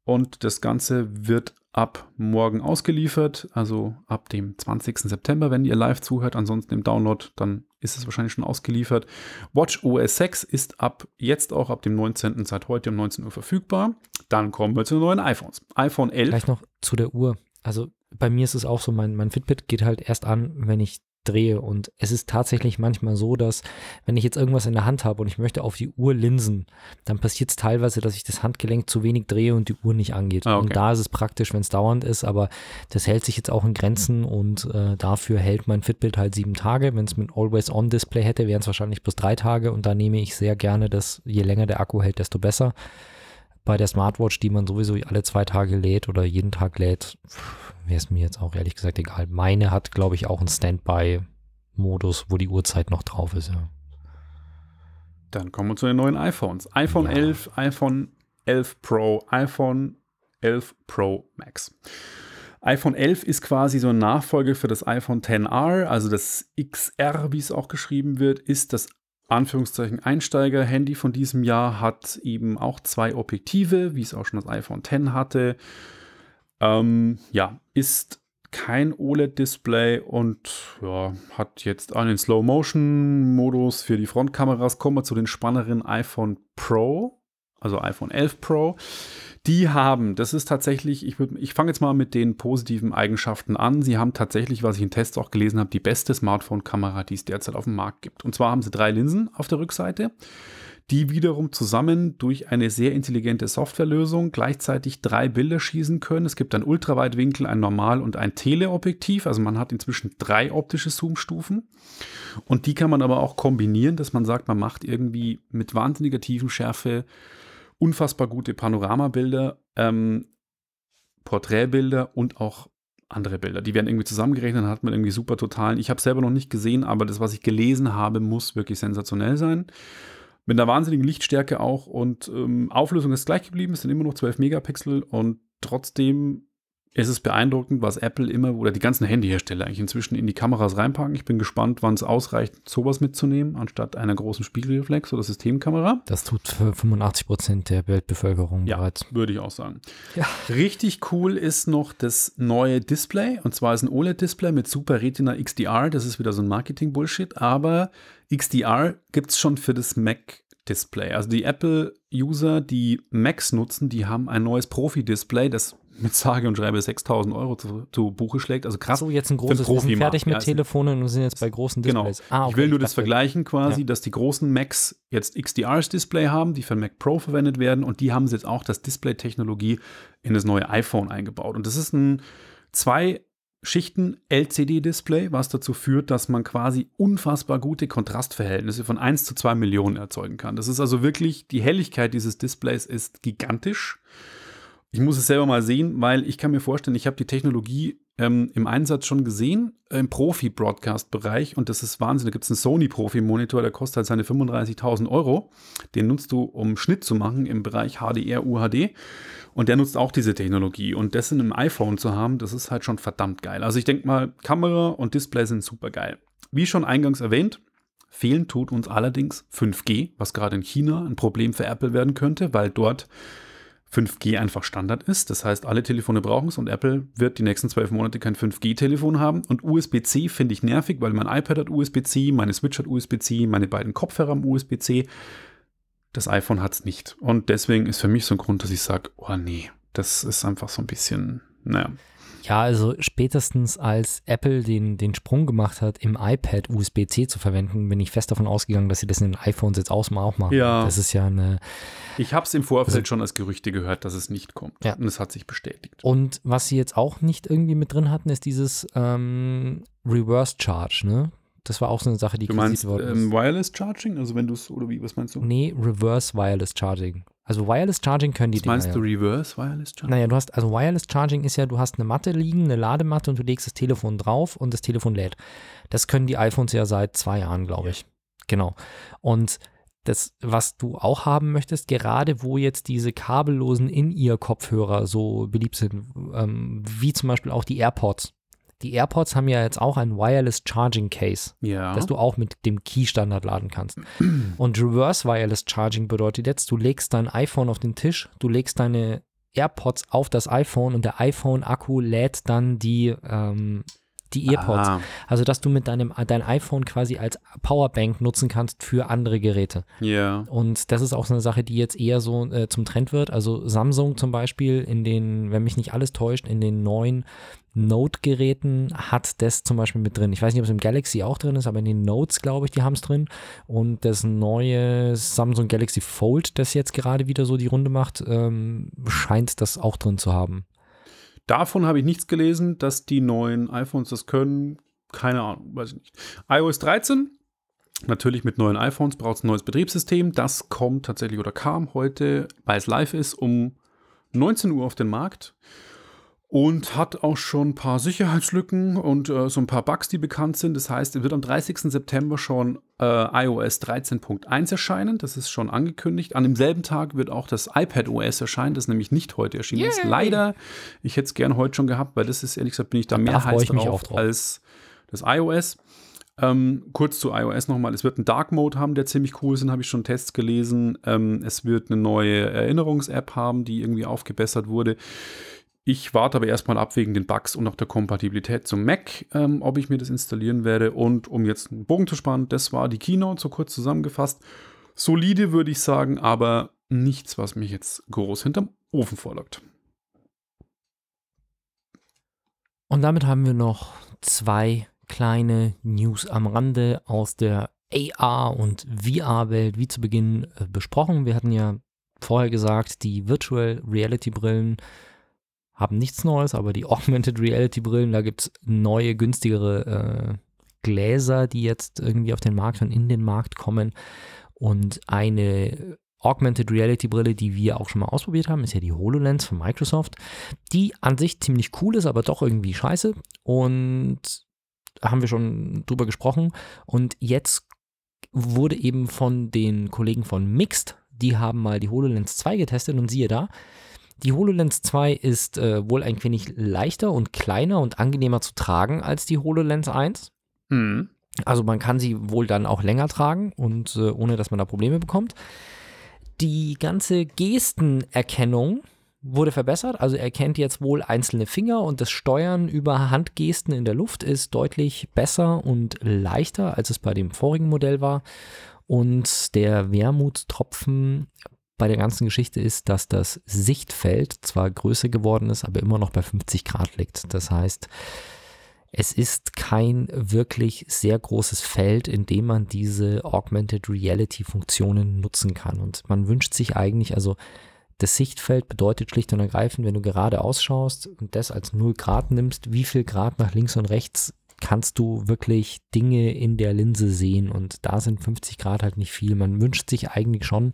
und das Ganze wird ab morgen ausgeliefert, also ab dem 20. September, wenn ihr live zuhört. Ansonsten im Download, dann ist es wahrscheinlich schon ausgeliefert. Watch OS 6 ist ab jetzt auch ab dem 19. seit heute um 19 Uhr verfügbar. Dann kommen wir zu den neuen iPhones. iPhone 11. Gleich noch zu der Uhr. Also bei mir ist es auch so, mein, mein Fitbit geht halt erst an, wenn ich drehe. Und es ist tatsächlich manchmal so, dass wenn ich jetzt irgendwas in der Hand habe und ich möchte auf die Uhr linsen, dann passiert es teilweise, dass ich das Handgelenk zu wenig drehe und die Uhr nicht angeht. Ah, okay. Und da ist es praktisch, wenn es dauernd ist, aber das hält sich jetzt auch in Grenzen und äh, dafür hält mein Fitbit halt sieben Tage. Wenn es mit Always-On-Display hätte, wären es wahrscheinlich bloß drei Tage und da nehme ich sehr gerne das, je länger der Akku hält, desto besser. Bei der Smartwatch, die man sowieso alle zwei Tage lädt oder jeden Tag lädt, wäre es mir jetzt auch ehrlich gesagt egal. Meine hat, glaube ich, auch einen Standby-Modus, wo die Uhrzeit noch drauf ist. Ja. Dann kommen wir zu den neuen iPhones. iPhone Ja. 11, iPhone 11 Pro, iPhone 11 Pro Max. iPhone 11 ist quasi so ein Nachfolger für das iPhone XR, also das XR, wie es auch geschrieben wird, ist das Anführungszeichen Einsteiger-Handy von diesem Jahr, hat eben auch zwei Objektive, wie es auch schon das iPhone X hatte. Ähm, ja, ist kein OLED-Display und ja, hat jetzt einen Slow-Motion-Modus für die Frontkameras. Kommen wir zu den spannenderen iPhone Pro, also iPhone 11 Pro. Die haben, das ist tatsächlich, ich, ich fange jetzt mal mit den positiven Eigenschaften an. Sie haben tatsächlich, was ich in Tests auch gelesen habe, die beste Smartphone-Kamera, die es derzeit auf dem Markt gibt. Und zwar haben sie drei Linsen auf der Rückseite die wiederum zusammen durch eine sehr intelligente Softwarelösung gleichzeitig drei Bilder schießen können. Es gibt ein Ultraweitwinkel, ein Normal- und ein Teleobjektiv. Also man hat inzwischen drei optische Zoomstufen. Und die kann man aber auch kombinieren, dass man sagt, man macht irgendwie mit wahnsinniger Tiefenschärfe unfassbar gute Panoramabilder, ähm, Porträtbilder und auch andere Bilder. Die werden irgendwie zusammengerechnet, dann hat man irgendwie super totalen. Ich habe selber noch nicht gesehen, aber das, was ich gelesen habe, muss wirklich sensationell sein. Mit einer wahnsinnigen Lichtstärke auch und ähm, Auflösung ist gleich geblieben, es sind immer noch 12 Megapixel und trotzdem ist es beeindruckend, was Apple immer oder die ganzen Handyhersteller eigentlich inzwischen in die Kameras reinpacken. Ich bin gespannt, wann es ausreicht, sowas mitzunehmen, anstatt einer großen Spiegelreflex oder Systemkamera. Das tut für 85 Prozent der Weltbevölkerung Ja, bereits. würde ich auch sagen. Ja. Richtig cool ist noch das neue Display. Und zwar ist ein OLED-Display mit Super Retina XDR. Das ist wieder so ein Marketing-Bullshit. Aber XDR gibt es schon für das Mac-Display. Also die Apple-User, die Macs nutzen, die haben ein neues Profi-Display, das mit sage und schreibe 6000 Euro zu, zu Buche schlägt. Also krass. So, jetzt ein großes, wir sind fertig mit Ja, Telefonen und sind jetzt bei großen Genau. Displays. Ah, okay, ich will nur das vergleichen quasi, Ja. dass die großen Macs jetzt XDRs-Display haben, die für Mac Pro verwendet werden und die haben jetzt auch das Display-Technologie in das neue iPhone eingebaut. Und das ist ein zwei Schichten LCD-Display, was dazu führt, dass man quasi unfassbar gute Kontrastverhältnisse von 1 zu 2 Millionen erzeugen kann. Das ist also wirklich, die Helligkeit dieses Displays ist gigantisch. Ich muss es selber mal sehen, weil ich kann mir vorstellen, ich habe die Technologie ähm, im Einsatz schon gesehen, äh, im Profi-Broadcast-Bereich und das ist Wahnsinn. Da gibt es einen Sony-Profi-Monitor, der kostet halt seine 35.000 Euro. Den nutzt du, um Schnitt zu machen im Bereich HDR, UHD und der nutzt auch diese Technologie und das in einem iPhone zu haben, das ist halt schon verdammt geil. Also ich denke mal, Kamera und Display sind super geil. Wie schon eingangs erwähnt, fehlen tut uns allerdings 5G, was gerade in China ein Problem für Apple werden könnte, weil dort 5G einfach Standard ist. Das heißt, alle Telefone brauchen es und Apple wird die nächsten zwölf Monate kein 5G-Telefon haben. Und USB-C finde ich nervig, weil mein iPad hat USB-C, meine Switch hat USB-C, meine beiden Kopfhörer haben USB-C. Das iPhone hat es nicht. Und deswegen ist für mich so ein Grund, dass ich sage, oh nee, das ist einfach so ein bisschen, naja. Ja, also spätestens als Apple den, den Sprung gemacht hat, im iPad USB-C zu verwenden, bin ich fest davon ausgegangen, dass sie das in den iPhones jetzt auch mal auch machen. Ja. Das ist ja eine. Ich habe es im Vorfeld schon als Gerüchte gehört, dass es nicht kommt. Ja. Und es hat sich bestätigt. Und was sie jetzt auch nicht irgendwie mit drin hatten, ist dieses ähm, Reverse Charge, ne? Das war auch so eine Sache, die Du meinst worden ist. ähm, Wireless Charging? Also wenn du es, oder wie, was meinst du? Nee, Reverse Wireless Charging. Also Wireless Charging können die Was meinst Dinger du ja. Reverse Wireless Charging? Naja, du hast, also Wireless Charging ist ja, du hast eine Matte liegen, eine Ladematte und du legst das Telefon drauf und das Telefon lädt. Das können die iPhones ja seit zwei Jahren, glaube ich. Genau. Und das, was du auch haben möchtest, gerade wo jetzt diese kabellosen In-Ear-Kopfhörer so beliebt sind, ähm, wie zum Beispiel auch die AirPods. Die AirPods haben ja jetzt auch ein Wireless Charging Case Ja. dass du auch mit dem Key-Standard laden kannst. (clears throat) Und Reverse Wireless Charging bedeutet jetzt, du legst dein iPhone auf den Tisch, du legst deine AirPods auf das iPhone und der iPhone-Akku lädt dann die, ähm, die AirPods. Ah, Also, dass du mit deinem dein iPhone quasi als Powerbank nutzen kannst für andere Geräte. ja. Und das ist auch so eine Sache, die jetzt eher so äh, zum Trend wird. Also Samsung zum Beispiel in den, wenn mich nicht alles täuscht, in den neuen Note-Geräten hat das zum Beispiel mit drin. Ich weiß nicht, ob es im Galaxy auch drin ist, aber in den Notes, glaube ich, die haben es drin. Und das neue Samsung Galaxy Fold, das jetzt gerade wieder so die Runde macht, ähm, scheint das auch drin zu haben. Davon habe ich nichts gelesen, dass die neuen iPhones das können. Keine Ahnung, weiß ich nicht. iOS 13, natürlich mit neuen iPhones braucht es ein neues Betriebssystem. Das kommt tatsächlich oder kam heute, weil es live ist, um 19 Uhr auf den Markt. Und hat auch schon ein paar Sicherheitslücken und äh, so ein paar Bugs, die bekannt sind. Das heißt, es wird am 30. September schon äh, iOS 13.1 erscheinen. Das ist schon angekündigt. An demselben Tag wird auch das iPad OS erscheinen, das nämlich nicht heute erschienen ist. Yay! Leider. Ich hätte es gern heute schon gehabt, weil das ist ehrlich gesagt, bin ich da mehr freu heiß drauf, drauf. als das iOS. Ähm, kurz zu iOS nochmal. Es wird einen Dark Mode haben, der ziemlich cool ist, habe ich schon Tests gelesen. Ähm, es wird eine neue Erinnerungs-App haben, die irgendwie aufgebessert wurde. Ich warte aber erstmal ab wegen den Bugs und auch der Kompatibilität zum Mac, ähm, ob ich mir das installieren werde. Und um jetzt einen Bogen zu spannen, das war die Keynote, so kurz zusammengefasst. Solide würde ich sagen, aber nichts, was mich jetzt groß hinterm Ofen vorlockt. Und damit haben wir noch zwei kleine News am Rande aus der AR- und VR-Welt, wie zu Beginn äh, besprochen. Wir hatten ja vorher gesagt, die Virtual Reality-Brillen haben nichts Neues, aber die (laughs) Augmented Reality-Brillen, da gibt es neue, günstigere äh, Gläser, die jetzt irgendwie auf den Markt und in den Markt kommen. Und eine Augmented Reality Brille, die wir auch schon mal ausprobiert haben, ist ja die HoloLens von Microsoft, die an sich ziemlich cool ist, aber doch irgendwie scheiße. Und haben wir schon drüber gesprochen. Und jetzt wurde eben von den Kollegen von Mixed, die haben mal die HoloLens 2 getestet und siehe da, die HoloLens 2 ist äh, wohl ein wenig leichter und kleiner und angenehmer zu tragen als die HoloLens 1. Hm. Also man kann sie wohl dann auch länger tragen und äh, ohne dass man da Probleme bekommt. Die ganze Gestenerkennung wurde verbessert. Also er kennt jetzt wohl einzelne Finger und das Steuern über Handgesten in der Luft ist deutlich besser und leichter, als es bei dem vorigen Modell war. Und der Wermutstropfen bei der ganzen Geschichte ist, dass das Sichtfeld zwar größer geworden ist, aber immer noch bei 50 Grad liegt. Das heißt, es ist kein wirklich sehr großes Feld, in dem man diese Augmented Reality Funktionen nutzen kann. Und man wünscht sich eigentlich, also das Sichtfeld bedeutet schlicht und ergreifend, wenn du gerade ausschaust und das als 0 Grad nimmst, wie viel Grad nach links und rechts kannst du wirklich Dinge in der Linse sehen und da sind 50 Grad halt nicht viel. Man wünscht sich eigentlich schon,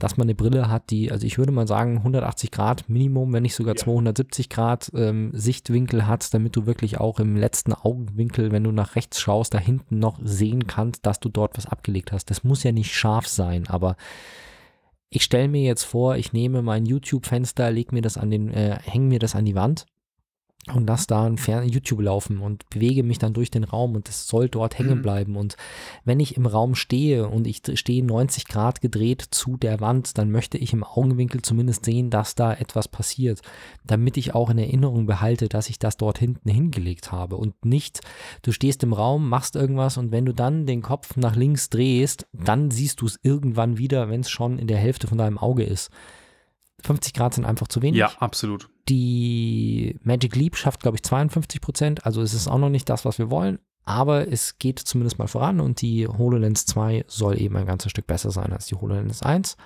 dass man eine Brille hat, die, also ich würde mal sagen, 180 Grad Minimum, wenn nicht sogar ja. 270 Grad ähm, Sichtwinkel hat, damit du wirklich auch im letzten Augenwinkel, wenn du nach rechts schaust, da hinten noch sehen kannst, dass du dort was abgelegt hast. Das muss ja nicht scharf sein, aber ich stelle mir jetzt vor, ich nehme mein YouTube-Fenster, lege mir das an den, äh, hänge mir das an die Wand und lasse da ein Fern YouTube laufen und bewege mich dann durch den Raum und es soll dort hängen mhm. bleiben. Und wenn ich im Raum stehe und ich stehe 90 Grad gedreht zu der Wand, dann möchte ich im Augenwinkel zumindest sehen, dass da etwas passiert, damit ich auch in Erinnerung behalte, dass ich das dort hinten hingelegt habe und nicht, du stehst im Raum, machst irgendwas und wenn du dann den Kopf nach links drehst, dann siehst du es irgendwann wieder, wenn es schon in der Hälfte von deinem Auge ist. 50 Grad sind einfach zu wenig. Ja, absolut. Die Magic Leap schafft, glaube ich, 52 Prozent. Also es ist auch noch nicht das, was wir wollen. Aber es geht zumindest mal voran und die HoloLens 2 soll eben ein ganzes Stück besser sein als die HoloLens 1.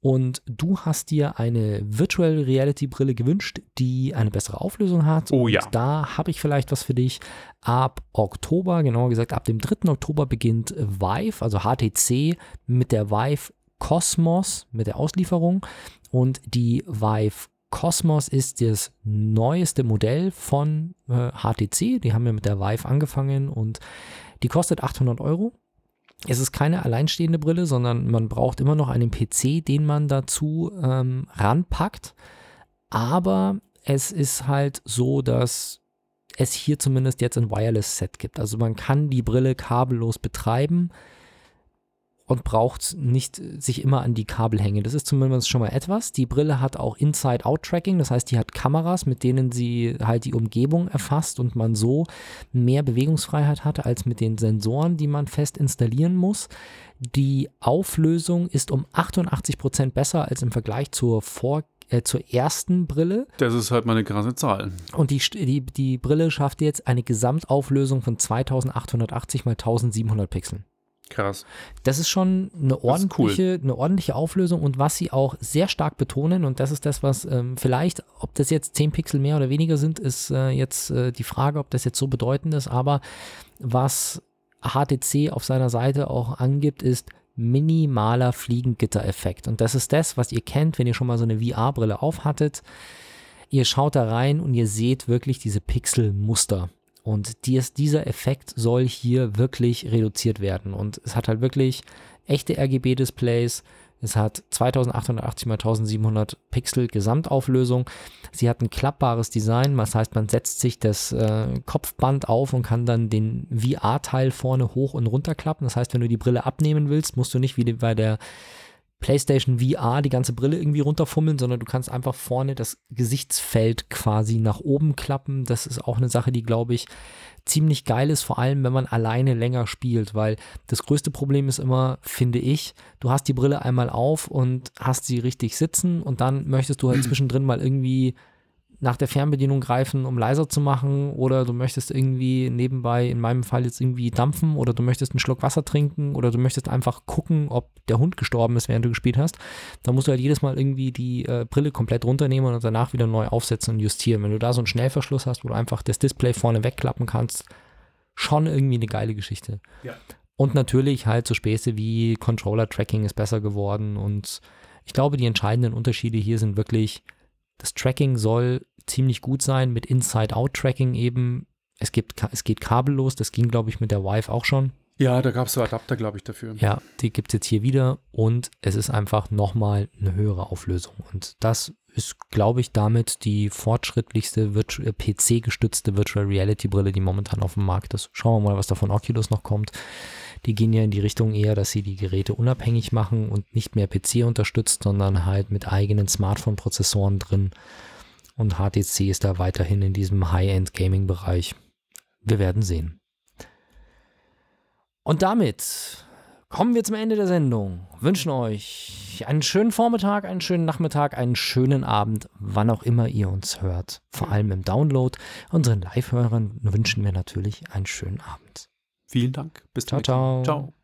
Und du hast dir eine Virtual Reality Brille gewünscht, die eine bessere Auflösung hat. Oh ja. Und da habe ich vielleicht was für dich. Ab Oktober, genauer gesagt ab dem 3. Oktober beginnt Vive, also HTC, mit der Vive Cosmos mit der Auslieferung und die Vive Cosmos ist das neueste Modell von äh, HTC. Die haben ja mit der Vive angefangen und die kostet 800 Euro. Es ist keine alleinstehende Brille, sondern man braucht immer noch einen PC, den man dazu ähm, ranpackt. Aber es ist halt so, dass es hier zumindest jetzt ein Wireless-Set gibt. Also man kann die Brille kabellos betreiben und braucht nicht sich immer an die Kabel hängen. Das ist zumindest schon mal etwas. Die Brille hat auch Inside-Out-Tracking, das heißt, die hat Kameras, mit denen sie halt die Umgebung erfasst und man so mehr Bewegungsfreiheit hat als mit den Sensoren, die man fest installieren muss. Die Auflösung ist um 88 Prozent besser als im Vergleich zur Vor äh, zur ersten Brille. Das ist halt mal eine krasse Zahl. Und die, die, die Brille schafft jetzt eine Gesamtauflösung von 2880 mal 1700 Pixeln. Krass. Das ist schon eine ordentliche, cool. eine ordentliche Auflösung und was sie auch sehr stark betonen, und das ist das, was ähm, vielleicht, ob das jetzt 10 Pixel mehr oder weniger sind, ist äh, jetzt äh, die Frage, ob das jetzt so bedeutend ist, aber was HTC auf seiner Seite auch angibt, ist minimaler Fliegengitter-Effekt. Und das ist das, was ihr kennt, wenn ihr schon mal so eine VR-Brille aufhattet. Ihr schaut da rein und ihr seht wirklich diese Pixelmuster. Und dies, dieser Effekt soll hier wirklich reduziert werden. Und es hat halt wirklich echte RGB-Displays. Es hat 2880 x 1700 Pixel Gesamtauflösung. Sie hat ein klappbares Design, das heißt, man setzt sich das äh, Kopfband auf und kann dann den VR-Teil vorne hoch und runter klappen. Das heißt, wenn du die Brille abnehmen willst, musst du nicht wie bei der PlayStation VR die ganze Brille irgendwie runterfummeln, sondern du kannst einfach vorne das Gesichtsfeld quasi nach oben klappen. Das ist auch eine Sache, die, glaube ich, ziemlich geil ist, vor allem wenn man alleine länger spielt, weil das größte Problem ist immer, finde ich, du hast die Brille einmal auf und hast sie richtig sitzen und dann möchtest du halt (clears throat) zwischendrin mal irgendwie nach der Fernbedienung greifen, um leiser zu machen, oder du möchtest irgendwie nebenbei, in meinem Fall jetzt irgendwie dampfen, oder du möchtest einen Schluck Wasser trinken, oder du möchtest einfach gucken, ob der Hund gestorben ist, während du gespielt hast, dann musst du halt jedes Mal irgendwie die äh, Brille komplett runternehmen und danach wieder neu aufsetzen und justieren. Wenn du da so einen Schnellverschluss hast, wo du einfach das Display vorne wegklappen kannst, schon irgendwie eine geile Geschichte. Ja. Und natürlich halt so Späße wie Controller-Tracking ist besser geworden und ich glaube, die entscheidenden Unterschiede hier sind wirklich, das Tracking soll ziemlich gut sein mit Inside-Out-Tracking eben. Es, gibt, es geht kabellos, das ging, glaube ich, mit der Vive auch schon. Ja, da gab es so Adapter, glaube ich, dafür. Ja, die gibt es jetzt hier wieder und es ist einfach nochmal eine höhere Auflösung. Und das ist, glaube ich, damit die fortschrittlichste äh, PC-gestützte Virtual Reality Brille, die momentan auf dem Markt ist. Schauen wir mal, was da von Oculus noch kommt. Die gehen ja in die Richtung eher, dass sie die Geräte unabhängig machen und nicht mehr PC unterstützt, sondern halt mit eigenen Smartphone-Prozessoren drin. Und HTC ist da weiterhin in diesem High-End-Gaming-Bereich. Wir werden sehen. Und damit kommen wir zum Ende der Sendung. Wünschen euch einen schönen Vormittag, einen schönen Nachmittag, einen schönen Abend, wann auch immer ihr uns hört. Vor allem im Download. Unseren Live-Hörern wünschen wir natürlich einen schönen Abend. Vielen Dank. Bis Ciao, dann. ciao. Ciao.